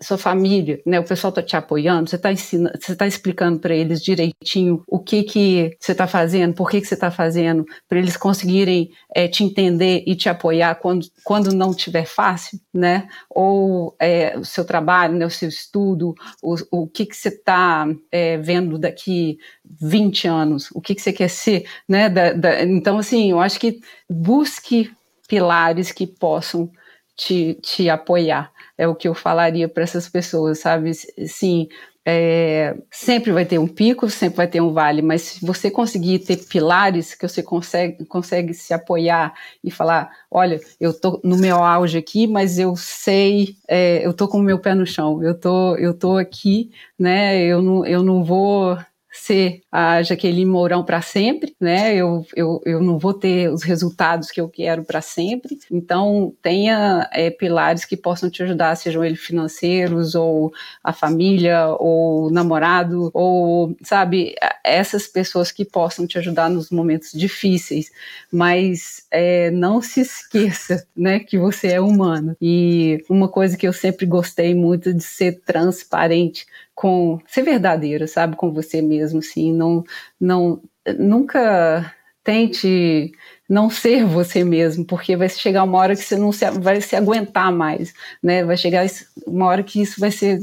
sua família, né, o pessoal está te apoiando, você está ensinando, você está explicando para eles direitinho o que que você está fazendo, por que que você está fazendo, para eles conseguirem é, te entender e te apoiar quando, quando não tiver fácil, né? Ou é, o seu trabalho, né, o seu estudo, o, o que que você está é, vendo daqui 20 anos, o que que você quer ser, né? Da, da, então, assim, eu acho que busque pilares que possam te, te apoiar é o que eu falaria para essas pessoas, sabe? Sim, é, sempre vai ter um pico, sempre vai ter um vale, mas se você conseguir ter pilares que você consegue, consegue se apoiar e falar, olha, eu tô no meu auge aqui, mas eu sei, é, eu tô com o meu pé no chão, eu tô, eu tô aqui, né? Eu não, eu não vou ser a Jaqueline Mourão para sempre, né? Eu, eu, eu não vou ter os resultados que eu quero para sempre. Então, tenha é, pilares que possam te ajudar, sejam eles financeiros, ou a família, ou namorado, ou, sabe, essas pessoas que possam te ajudar nos momentos difíceis. Mas é, não se esqueça, né, que você é humano. E uma coisa que eu sempre gostei muito de ser transparente com ser verdadeiro, sabe, com você mesmo, assim, não, não, nunca tente não ser você mesmo, porque vai chegar uma hora que você não se, vai se aguentar mais, né? Vai chegar uma hora que isso vai ser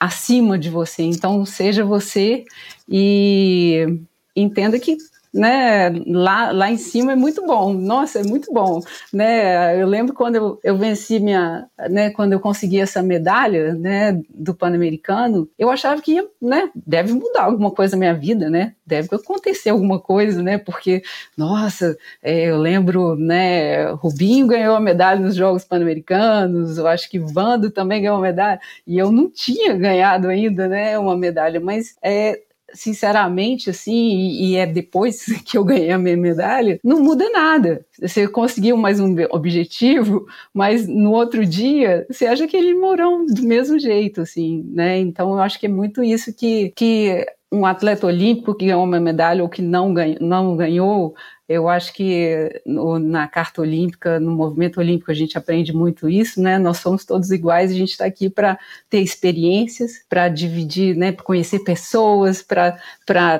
acima de você. Então, seja você e entenda que né, lá, lá em cima é muito bom, nossa, é muito bom, né, eu lembro quando eu, eu venci minha, né, quando eu consegui essa medalha, né, do Pan-Americano, eu achava que, né, deve mudar alguma coisa na minha vida, né, deve acontecer alguma coisa, né, porque, nossa, é, eu lembro, né, Rubinho ganhou a medalha nos Jogos Pan-Americanos, eu acho que Vando também ganhou uma medalha, e eu não tinha ganhado ainda, né, uma medalha, mas é, sinceramente, assim, e, e, é depois que eu ganhei a minha medalha, não muda nada. Você conseguiu mais um objetivo, mas no outro dia você acha que ele morou do mesmo jeito, assim, né? Então eu acho que é muito isso que, que um atleta olímpico que ganhou uma medalha ou que não ganhou, não ganhou Eu acho que no, na Carta Olímpica, no movimento olímpico, a gente aprende muito isso, né? Nós somos todos iguais, a gente está aqui para ter experiências, para dividir, né? Para conhecer pessoas, para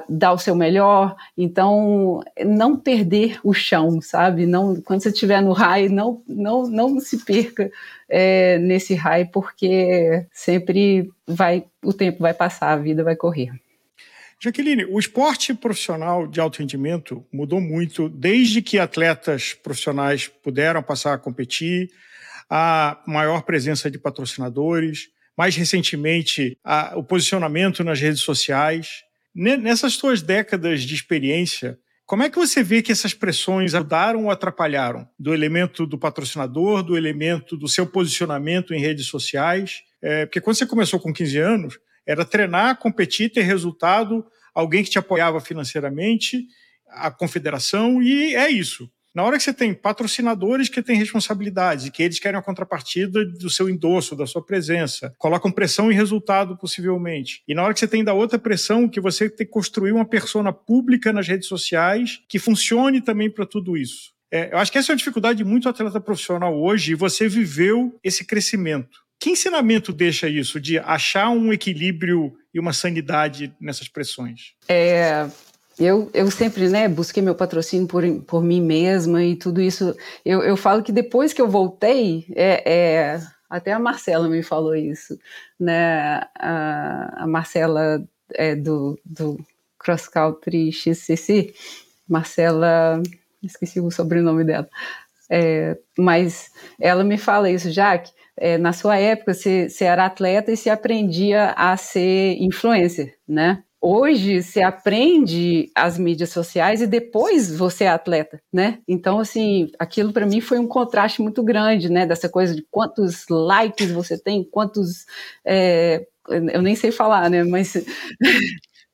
dar o seu melhor. Então, não perder o chão, sabe? Não, quando você estiver no raio, não, não, não se perca é, nesse raio, porque sempre vai, o tempo vai passar, a vida vai correr. Jaqueline, o esporte profissional de alto rendimento mudou muito desde que atletas profissionais puderam passar a competir, a maior presença de patrocinadores, mais recentemente a, o posicionamento nas redes sociais. Nessas suas décadas de experiência, como é que você vê que essas pressões ajudaram ou atrapalharam? Do elemento do patrocinador, do elemento do seu posicionamento em redes sociais? É, porque quando você começou com 15 anos, era treinar, competir, ter resultado, alguém que te apoiava financeiramente, a confederação, e é isso. Na hora que você tem patrocinadores que têm responsabilidades e que eles querem a contrapartida do seu endosso, da sua presença, colocam pressão em resultado possivelmente. E na hora que você tem da outra pressão, que você tem que construir uma persona pública nas redes sociais que funcione também para tudo isso. É, eu acho que essa é uma dificuldade de muito atleta profissional hoje e você viveu esse crescimento. Que ensinamento deixa isso de achar um equilíbrio e uma sanidade nessas pressões? É, eu, eu sempre né, busquei meu patrocínio por, por mim mesma e tudo isso. Eu, eu falo que depois que eu voltei, é, é até a Marcela me falou isso, né? A, a Marcela é do, do Cross Country XCC, Marcela, esqueci o sobrenome dela, é, mas ela me fala isso, Jaque, é, na sua época você, você era atleta e se aprendia a ser influencer, né? Hoje você aprende as mídias sociais e depois você é atleta, né? Então, assim, aquilo para mim foi um contraste muito grande, né? Dessa coisa de quantos likes você tem, quantos. É, eu nem sei falar, né? Mas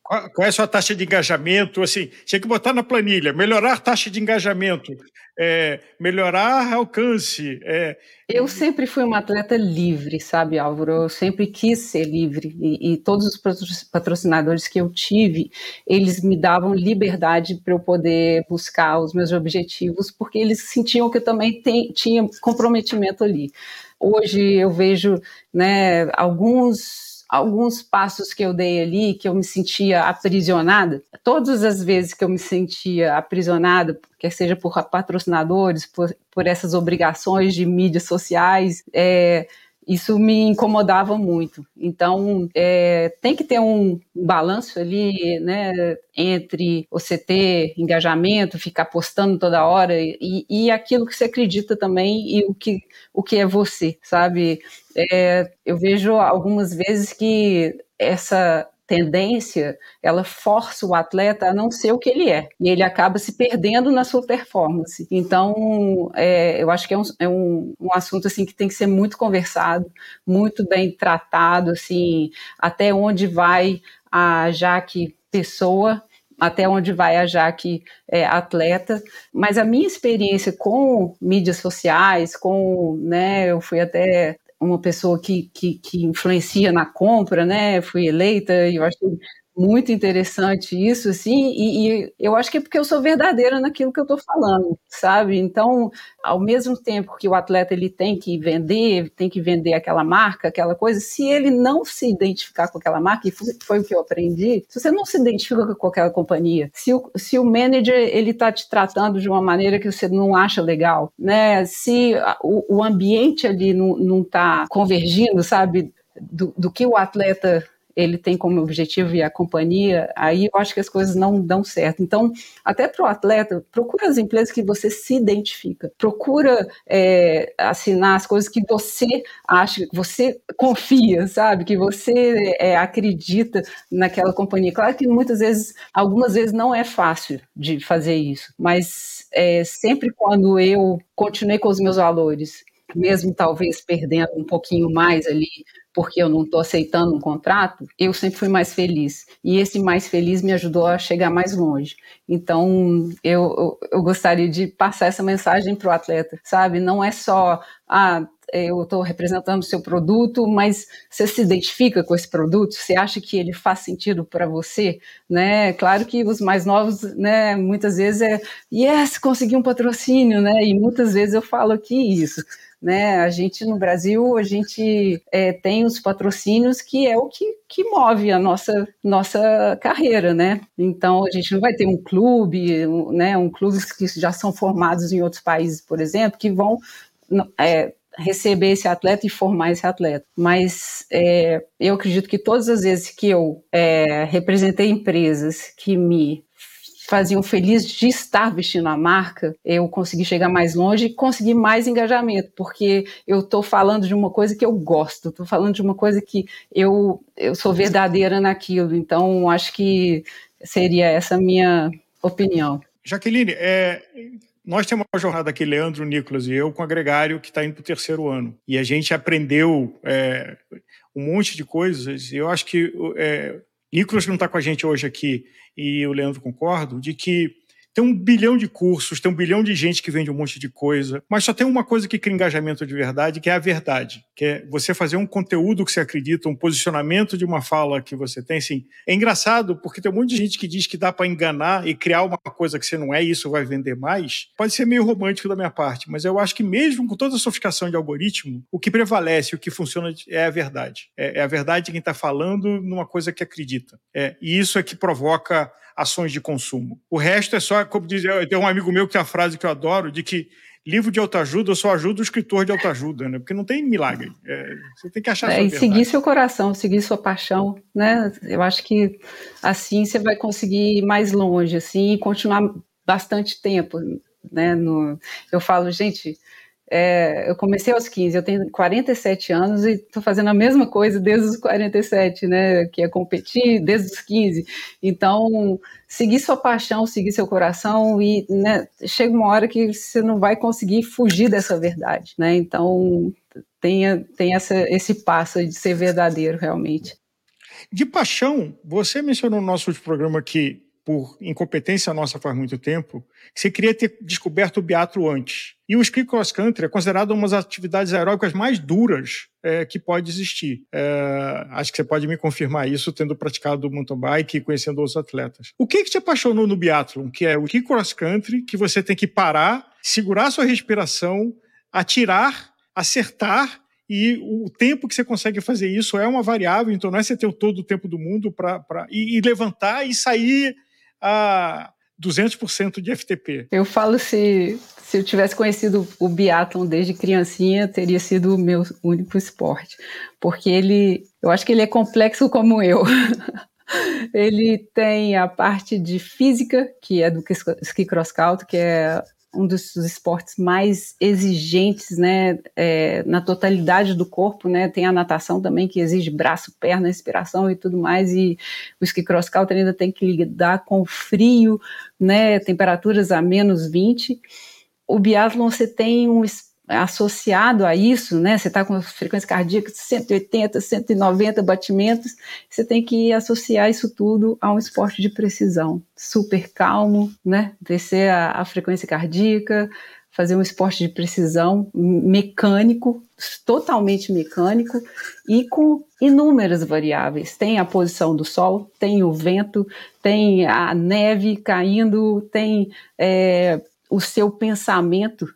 Qual, qual, é a sua taxa de engajamento? Assim, tinha que botar na planilha, melhorar taxa de engajamento, é, melhorar alcance. É... Eu sempre fui uma atleta livre, sabe, Álvaro? Eu sempre quis ser livre e, e todos os patrocinadores que eu tive, eles me davam liberdade para eu poder buscar os meus objetivos, porque eles sentiam que eu também tem, tinha comprometimento ali. Hoje eu vejo, né, alguns alguns passos que eu dei ali, que eu me sentia aprisionada, todas as vezes que eu me sentia aprisionada, quer seja por patrocinadores, por, por essas obrigações de mídias sociais, é, isso me incomodava muito. Então, é, tem que ter um balanço ali, né, entre você ter engajamento, ficar postando toda hora e, e aquilo que você acredita também e o que, o que é você, sabe? É, eu vejo algumas vezes que essa tendência, ela força o atleta a não ser o que ele é, e ele acaba se perdendo na sua performance. Então, é, eu acho que é, um, é um, um, assunto assim que tem que ser muito conversado, muito bem tratado, assim, até onde vai a Jaque pessoa, até onde vai a Jaque é, atleta, mas a minha experiência com mídias sociais, com, né, eu fui até uma pessoa que, que, que influencia na compra, né? Fui eleita e eu acho muito interessante isso, assim, e, e, eu acho que é porque eu sou verdadeira naquilo que eu estou falando, sabe? Então, ao mesmo tempo que o atleta ele tem que vender, tem que vender aquela marca, aquela coisa, se ele não se identificar com aquela marca, e foi, o que eu aprendi, se você não se identifica com aquela companhia, se o, se o manager ele está te tratando de uma maneira que você não acha legal, né? Se o, o ambiente ali não está convergindo, sabe? Do, do que o atleta ele tem como objetivo e a companhia, aí eu acho que as coisas não dão certo. Então, até para o atleta, procura as empresas que você se identifica, procura é, assinar as coisas que você acha, que você confia, sabe, que você é, acredita naquela companhia. Claro que muitas vezes, algumas vezes não é fácil de fazer isso, mas é, sempre quando eu continuei com os meus valores, mesmo talvez perdendo um pouquinho mais ali porque eu não estou aceitando um contrato, eu sempre fui mais feliz. E esse mais feliz me ajudou a chegar mais longe. Então, eu, eu, gostaria de passar essa mensagem para o atleta, sabe? Não é só, ah, eu estou representando o seu produto, mas você se identifica com esse produto? Você acha que ele faz sentido para você? Né? Claro que os mais novos, né, muitas vezes é yes, consegui um patrocínio, né? E muitas vezes eu falo aqui isso. Né? A gente no Brasil, a gente é, tem os patrocínios que é o que, que move a nossa, nossa carreira, né? Então a gente não vai ter um clube, um, né? Um clube que já são formados em outros países, por exemplo, que vão é, receber esse atleta e formar esse atleta. Mas é, eu acredito que todas as vezes que eu é, representei empresas que me faziam feliz de estar vestindo a marca, eu consegui chegar mais longe e conseguir mais engajamento, porque eu estou falando de uma coisa que eu gosto, estou falando de uma coisa que eu, eu sou verdadeira naquilo. Então, acho que seria essa a minha opinião. Jaqueline, é, nós temos uma jornada aqui, Leandro, Nicolas e eu, com o Gregário, que está indo para o terceiro ano. E a gente aprendeu é, um monte de coisas. Eu acho que é, Nicolas não está com a gente hoje aqui, e o Leandro concordo, de que tem um bilhão de cursos, tem um bilhão de gente que vende um monte de coisa, mas só tem uma coisa que cria engajamento de verdade, que é a verdade, que é você fazer um conteúdo que você acredita, um posicionamento de uma fala que você tem. Assim, é engraçado porque tem um monte de gente que diz que dá para enganar e criar uma coisa que você não é e isso vai vender mais. Pode ser meio romântico da minha parte, mas eu acho que mesmo com toda a sofisticação de algoritmo, o que prevalece, o que funciona é a verdade. É, é a verdade de quem está falando numa coisa que acredita. É, e isso é que provoca ações de consumo. O resto é só, como diz, tem um amigo meu que tem a frase que eu adoro, de que livro de autoajuda só ajuda o escritor de autoajuda, né? Porque não tem milagre. É, você tem que achar é, E seguir seu coração, seguir sua paixão, né? Eu acho que assim você vai conseguir ir mais longe, assim, e continuar bastante tempo, né? No, eu falo, gente, é, eu comecei aos 15, eu tenho 47 anos e estou fazendo a mesma coisa desde os 47, né? Que é competir desde os 15. Então, seguir sua paixão, seguir seu coração e né, chega uma hora que você não vai conseguir fugir dessa verdade, né? Então, tenha, tenha essa, esse passo de ser verdadeiro realmente. De paixão, você mencionou no nosso último programa que, por incompetência nossa faz muito tempo, você queria ter descoberto o biatlo antes. E o ski cross country é considerado uma das atividades aeróbicas mais duras é, que pode existir. É, acho que você pode me confirmar isso tendo praticado mountain bike e conhecendo outros atletas. O que, que te apaixonou no biathlon? Que é o ski cross country, que você tem que parar, segurar sua respiração, atirar, acertar e o tempo que você consegue fazer isso é uma variável, então não é você ter todo o tempo do mundo para e, e levantar e sair a 200% de FTP. Eu falo se, se eu tivesse conhecido o biatlon desde criancinha, teria sido o meu único esporte, porque ele, eu acho que ele é complexo como eu. ele tem a parte de física, que é do ski cross country, que é um dos esportes mais exigentes, né, é, na totalidade do corpo, né, tem a natação também que exige braço, perna, respiração e tudo mais, e o ski cross country ainda tem que lidar com frio, né, temperaturas a menos 20. O biathlon você tem um associado a isso, né? Você está com frequência cardíaca de 180, 190 batimentos, você tem que associar isso tudo a um esporte de precisão, super calmo, né? Descer a, a frequência cardíaca, fazer um esporte de precisão mecânico, totalmente mecânico e com inúmeras variáveis. Tem a posição do sol, tem o vento, tem a neve caindo, tem é, o seu pensamento,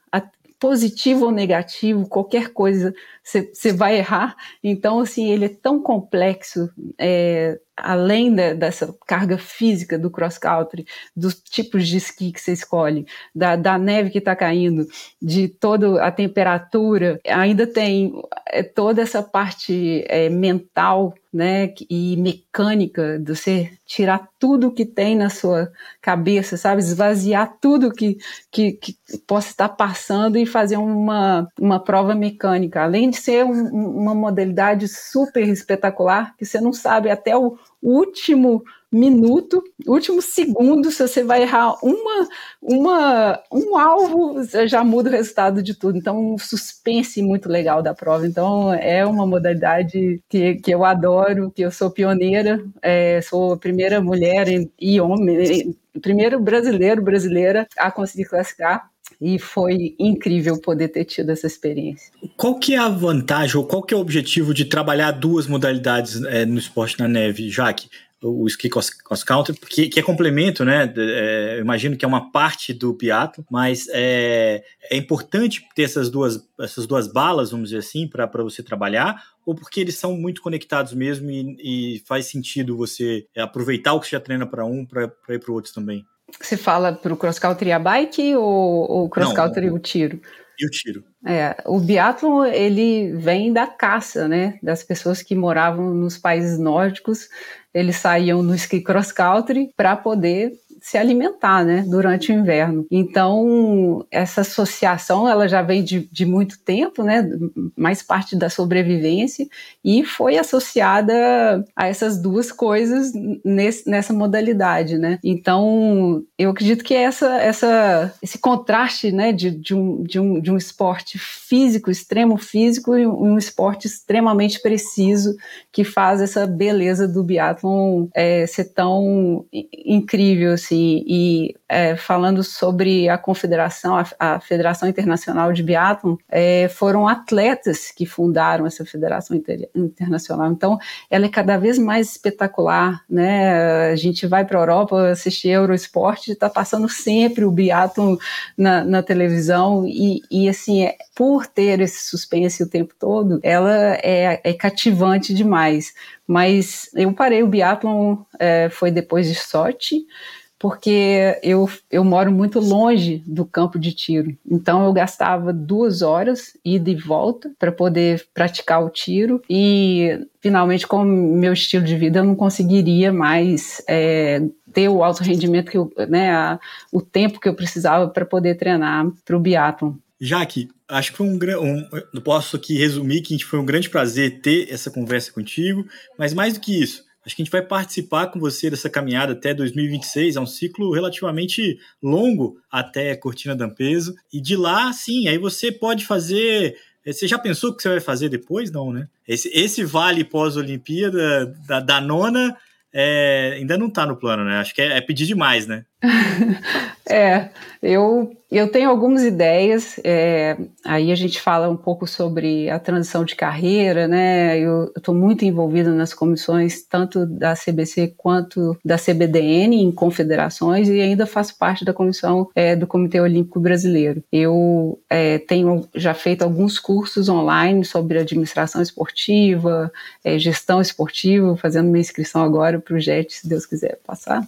positivo ou negativo, qualquer coisa, você vai errar. Então, assim, ele é tão complexo, é, além de, dessa carga física do cross-country, dos tipos de esqui que você escolhe, da, da neve que está caindo, de toda a temperatura, ainda tem é, toda essa parte é, mental né, e mecânica de você tirar tudo que tem na sua cabeça, sabe, esvaziar tudo que, que, que possa estar passando e fazer uma, uma prova mecânica, além de ser um, uma modalidade super espetacular, que você não sabe até o, último minuto, último segundo, se você vai errar uma, uma, um alvo, já muda o resultado de tudo. Então, um suspense muito legal da prova. Então, é uma modalidade que, que eu adoro, que eu sou pioneira, é, sou a primeira mulher e homem, primeiro brasileiro, brasileira a conseguir classificar e foi incrível poder ter tido essa experiência. Qual que é a vantagem ou qual que é o objetivo de trabalhar duas modalidades é, no esporte na neve, O ski cross, cross country, que, que, é complemento, né? É, eu imagino que é uma parte do piatlo, mas é, é importante ter essas duas, essas duas balas, vamos dizer assim, para você trabalhar, ou porque eles são muito conectados mesmo e, e faz sentido você aproveitar o que você já treina para um para ir para o outro também? Você fala para o cross country a bike ou o cross country e o tiro? E o tiro. É, o biathlon ele vem da caça, né? Das pessoas que moravam nos países nórdicos, eles saíam no ski cross country para poder se alimentar, né, durante o inverno. Então, essa associação, ela já vem de, de muito tempo, né, mais parte da sobrevivência, e foi associada a essas duas coisas nesse, nessa modalidade, né. Então, eu acredito que essa, essa, esse contraste, né, de, de, um, de, um, de um esporte físico, extremo físico, e um esporte extremamente preciso, que faz essa beleza do biatlon é, ser tão incrível, assim, assim, e é, falando sobre a confederação, a, a Federação Internacional de Biathlon, é, foram atletas que fundaram essa Federação Inter, Internacional. Então, ela é cada vez mais espetacular, né? A gente vai para a Europa assistir Eurosport, está passando sempre o biathlon na, na televisão e, e assim, é, por ter esse suspense o tempo todo, ela é, é cativante demais. Mas eu parei o biathlon é, foi depois de sorte porque eu, eu moro muito longe do campo de tiro. Então eu gastava duas horas ida e volta para poder praticar o tiro e finalmente com o meu estilo de vida eu não conseguiria mais é, ter o alto rendimento que eu, né, a, o tempo que eu precisava para poder treinar para o biatlon. Jaque, acho que foi um, um eu posso aqui resumir que foi um grande prazer ter essa conversa contigo, mas mais do que isso, Acho que a gente vai participar com você dessa caminhada até 2026. É um ciclo relativamente longo até Cortina d'Ampezzo. E de lá, sim, aí você pode fazer. Eh, você já pensou o que você vai fazer depois? Não, né? Esse, esse vale pós-Olimpíada da, da nona é, ainda não está no plano, né? Acho que é, é pedir demais, né? é, eu eu tenho algumas ideias, é, aí a gente fala um pouco sobre a transição de carreira, né? Eu estou muito envolvida nas comissões, tanto da CBC quanto da CBDN, em confederações, e ainda faço parte da comissão é, do Comitê Olímpico Brasileiro. Eu é, tenho já feito alguns cursos online sobre administração esportiva, é, gestão esportiva, fazendo minha inscrição agora para o JET, se Deus quiser passar.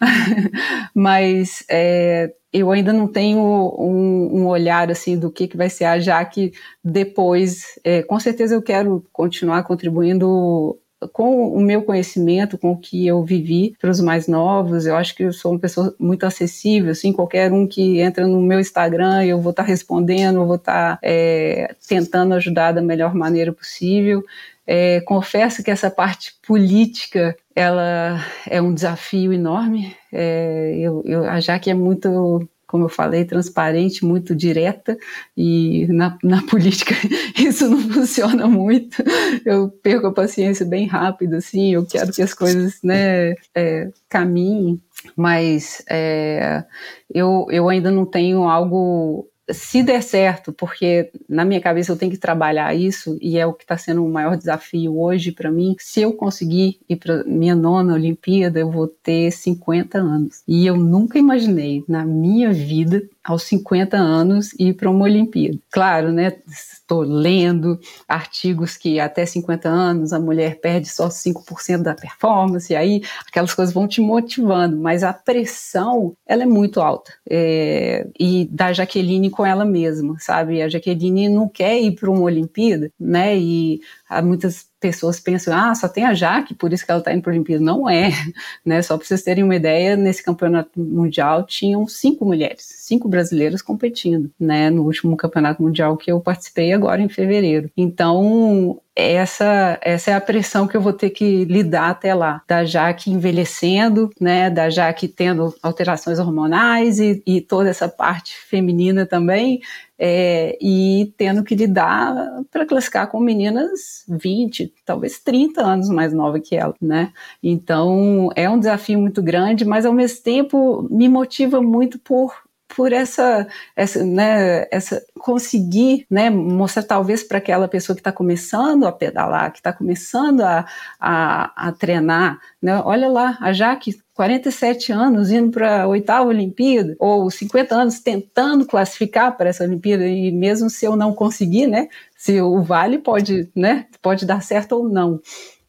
Mas é, eu ainda não tenho um, um, olhar assim do que, que vai ser a Jaque depois. É, com certeza eu quero continuar contribuindo com o meu conhecimento, com o que eu vivi para os mais novos. Eu acho que eu sou uma pessoa muito acessível, assim, qualquer um que entra no meu Instagram, eu vou estar tá respondendo, eu vou estar tá, é, tentando ajudar da melhor maneira possível. É, confesso que essa parte política ela é um desafio enorme. É, eu, eu, a Jaque é muito, como eu falei, transparente, muito direta, e na, na política isso não funciona muito. Eu perco a paciência bem rápido, assim, eu quero que as coisas né, é, caminhem, mas é, eu, eu ainda não tenho algo se der certo, porque na minha cabeça eu tenho que trabalhar isso e é o que está sendo o maior desafio hoje para mim. Se eu conseguir ir para minha nona Olimpíada, eu vou ter 50 anos. E eu nunca imaginei na minha vida aos 50 anos ir para uma Olimpíada. Claro, né? Estou lendo artigos que até 50 anos a mulher perde só 5% da performance, e aí aquelas coisas vão te motivando, mas a pressão ela é muito alta. É, e da Jaqueline com ela mesma, sabe? A Jaqueline não quer ir para uma Olimpíada, né? E muitas pessoas pensam, ah, só tem a Jaque, por isso que ela está indo para a Olimpíada. Não é, né? Só para vocês terem uma ideia, nesse campeonato mundial tinham cinco mulheres, cinco brasileiras competindo, né? No último campeonato mundial que eu participei agora em fevereiro. Então, essa, essa é a pressão que eu vou ter que lidar até lá, da Jaque envelhecendo, né, da Jaque tendo alterações hormonais e, e toda essa parte feminina também, é, e tendo que lidar para classificar com meninas 20, talvez 30 anos mais nova que ela, né? Então é um desafio muito grande, mas ao mesmo tempo me motiva muito por por essa, essa, né, essa conseguir né, mostrar talvez para aquela pessoa que está começando a pedalar, que está começando a, a, a treinar, né, olha lá, a Jaque, 47 anos indo para a oitava Olimpíada, ou 50 anos tentando classificar para essa Olimpíada, e mesmo se eu não conseguir, né, se o vale pode, né, pode dar certo ou não.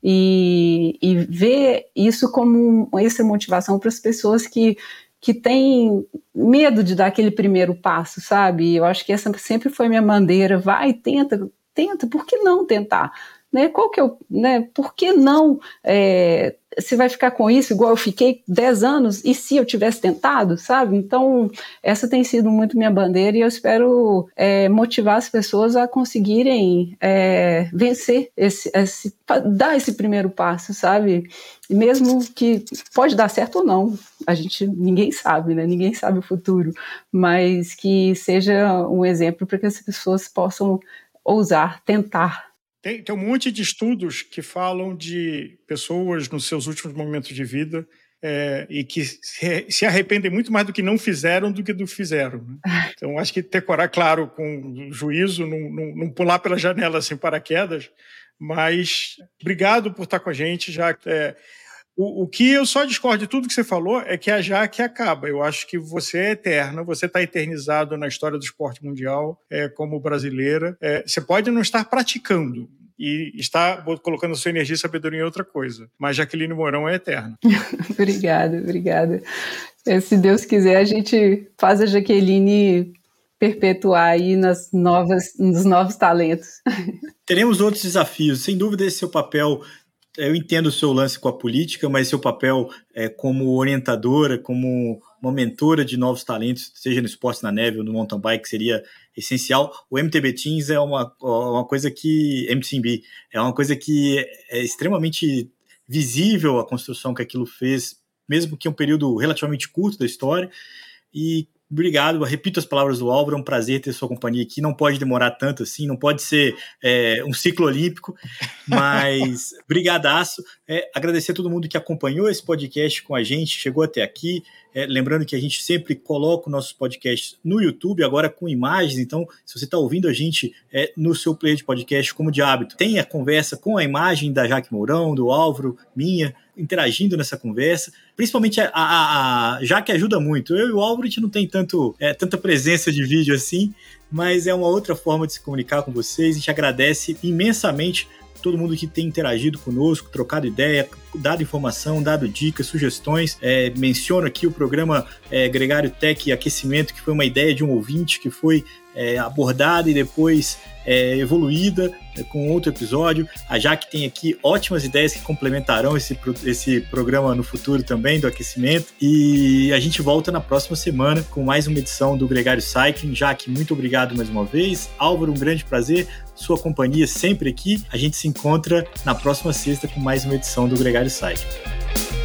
E, e ver isso como uma extra motivação para as pessoas que que tem medo de dar aquele primeiro passo, sabe? Eu acho que essa sempre foi minha bandeira. Vai, tenta, tenta, por que não tentar? Né? Qual que é o, né? Por que não é, você vai ficar com isso igual eu fiquei 10 anos, e se eu tivesse tentado, sabe? Então, essa tem sido muito minha bandeira e eu espero é, motivar as pessoas a conseguirem é, vencer, esse, esse, dar esse primeiro passo, sabe? Mesmo que pode dar certo ou não, a gente, ninguém sabe, né? Ninguém sabe o futuro, mas que seja um exemplo para que as pessoas possam ousar, tentar tem, tem um monte de estudos que falam de pessoas nos seus últimos momentos de vida é, e que se, arrependem muito mais do que não fizeram do que do que fizeram. Né? Então, acho que decorar, claro, com juízo, não, não, não pular pela janela sem paraquedas, mas obrigado por estar com a gente, já é, o, o, que eu só discordo de tudo que você falou é que a Jaque acaba. Eu acho que você é eterna, você está eternizado na história do esporte mundial é, como brasileira. É, você pode não estar praticando, e está colocando sua energia e sabedoria em outra coisa. Mas Jaqueline Mourão é eterna. obrigada, obrigada. É, se Deus quiser, a gente faz a Jaqueline perpetuar aí nas novas, nos novos talentos. Teremos outros desafios. Sem dúvida, esse seu papel eu entendo o seu lance com a política, mas seu papel é, como orientadora, como uma mentora de novos talentos, seja no esporte na neve ou no mountain bike, seria essencial. O MTB Teams é uma, uma coisa que. MTB é uma coisa que é extremamente visível a construção que aquilo fez, mesmo que um período relativamente curto da história. E Obrigado, repito as palavras do Álvaro, é um prazer ter sua companhia aqui. Não pode demorar tanto assim, não pode ser é, um ciclo olímpico, mas brigadaço. É, agradecer a todo mundo que acompanhou esse podcast com a gente, chegou até aqui. É, lembrando que a gente sempre coloca o nosso podcast no YouTube, agora com imagens. Então, se você está ouvindo a gente é, no seu player de podcast, como de hábito, tem a conversa com a imagem da Jaque Mourão, do Álvaro, minha, interagindo nessa conversa. Principalmente a, a, a Jaque ajuda muito. Eu e o Álvaro, a gente não tem tanto, é, tanta presença de vídeo assim, mas é uma outra forma de se comunicar com vocês. A gente agradece imensamente todo mundo que tem interagido conosco, trocado ideia, dado informação, dado dicas, sugestões. É, menciono aqui o programa é, Gregário Tech Aquecimento, que foi uma ideia de um ouvinte que foi é, abordada e depois é, evoluída com outro episódio. A Jaque tem aqui ótimas ideias que complementarão esse, esse programa no futuro também, do aquecimento. E a gente volta na próxima semana com mais uma edição do Gregário Cycling. Jaque, muito obrigado mais uma vez. Álvaro, um grande prazer. Sua companhia sempre aqui. A gente se encontra na próxima sexta com mais uma edição do Gregário Cycling.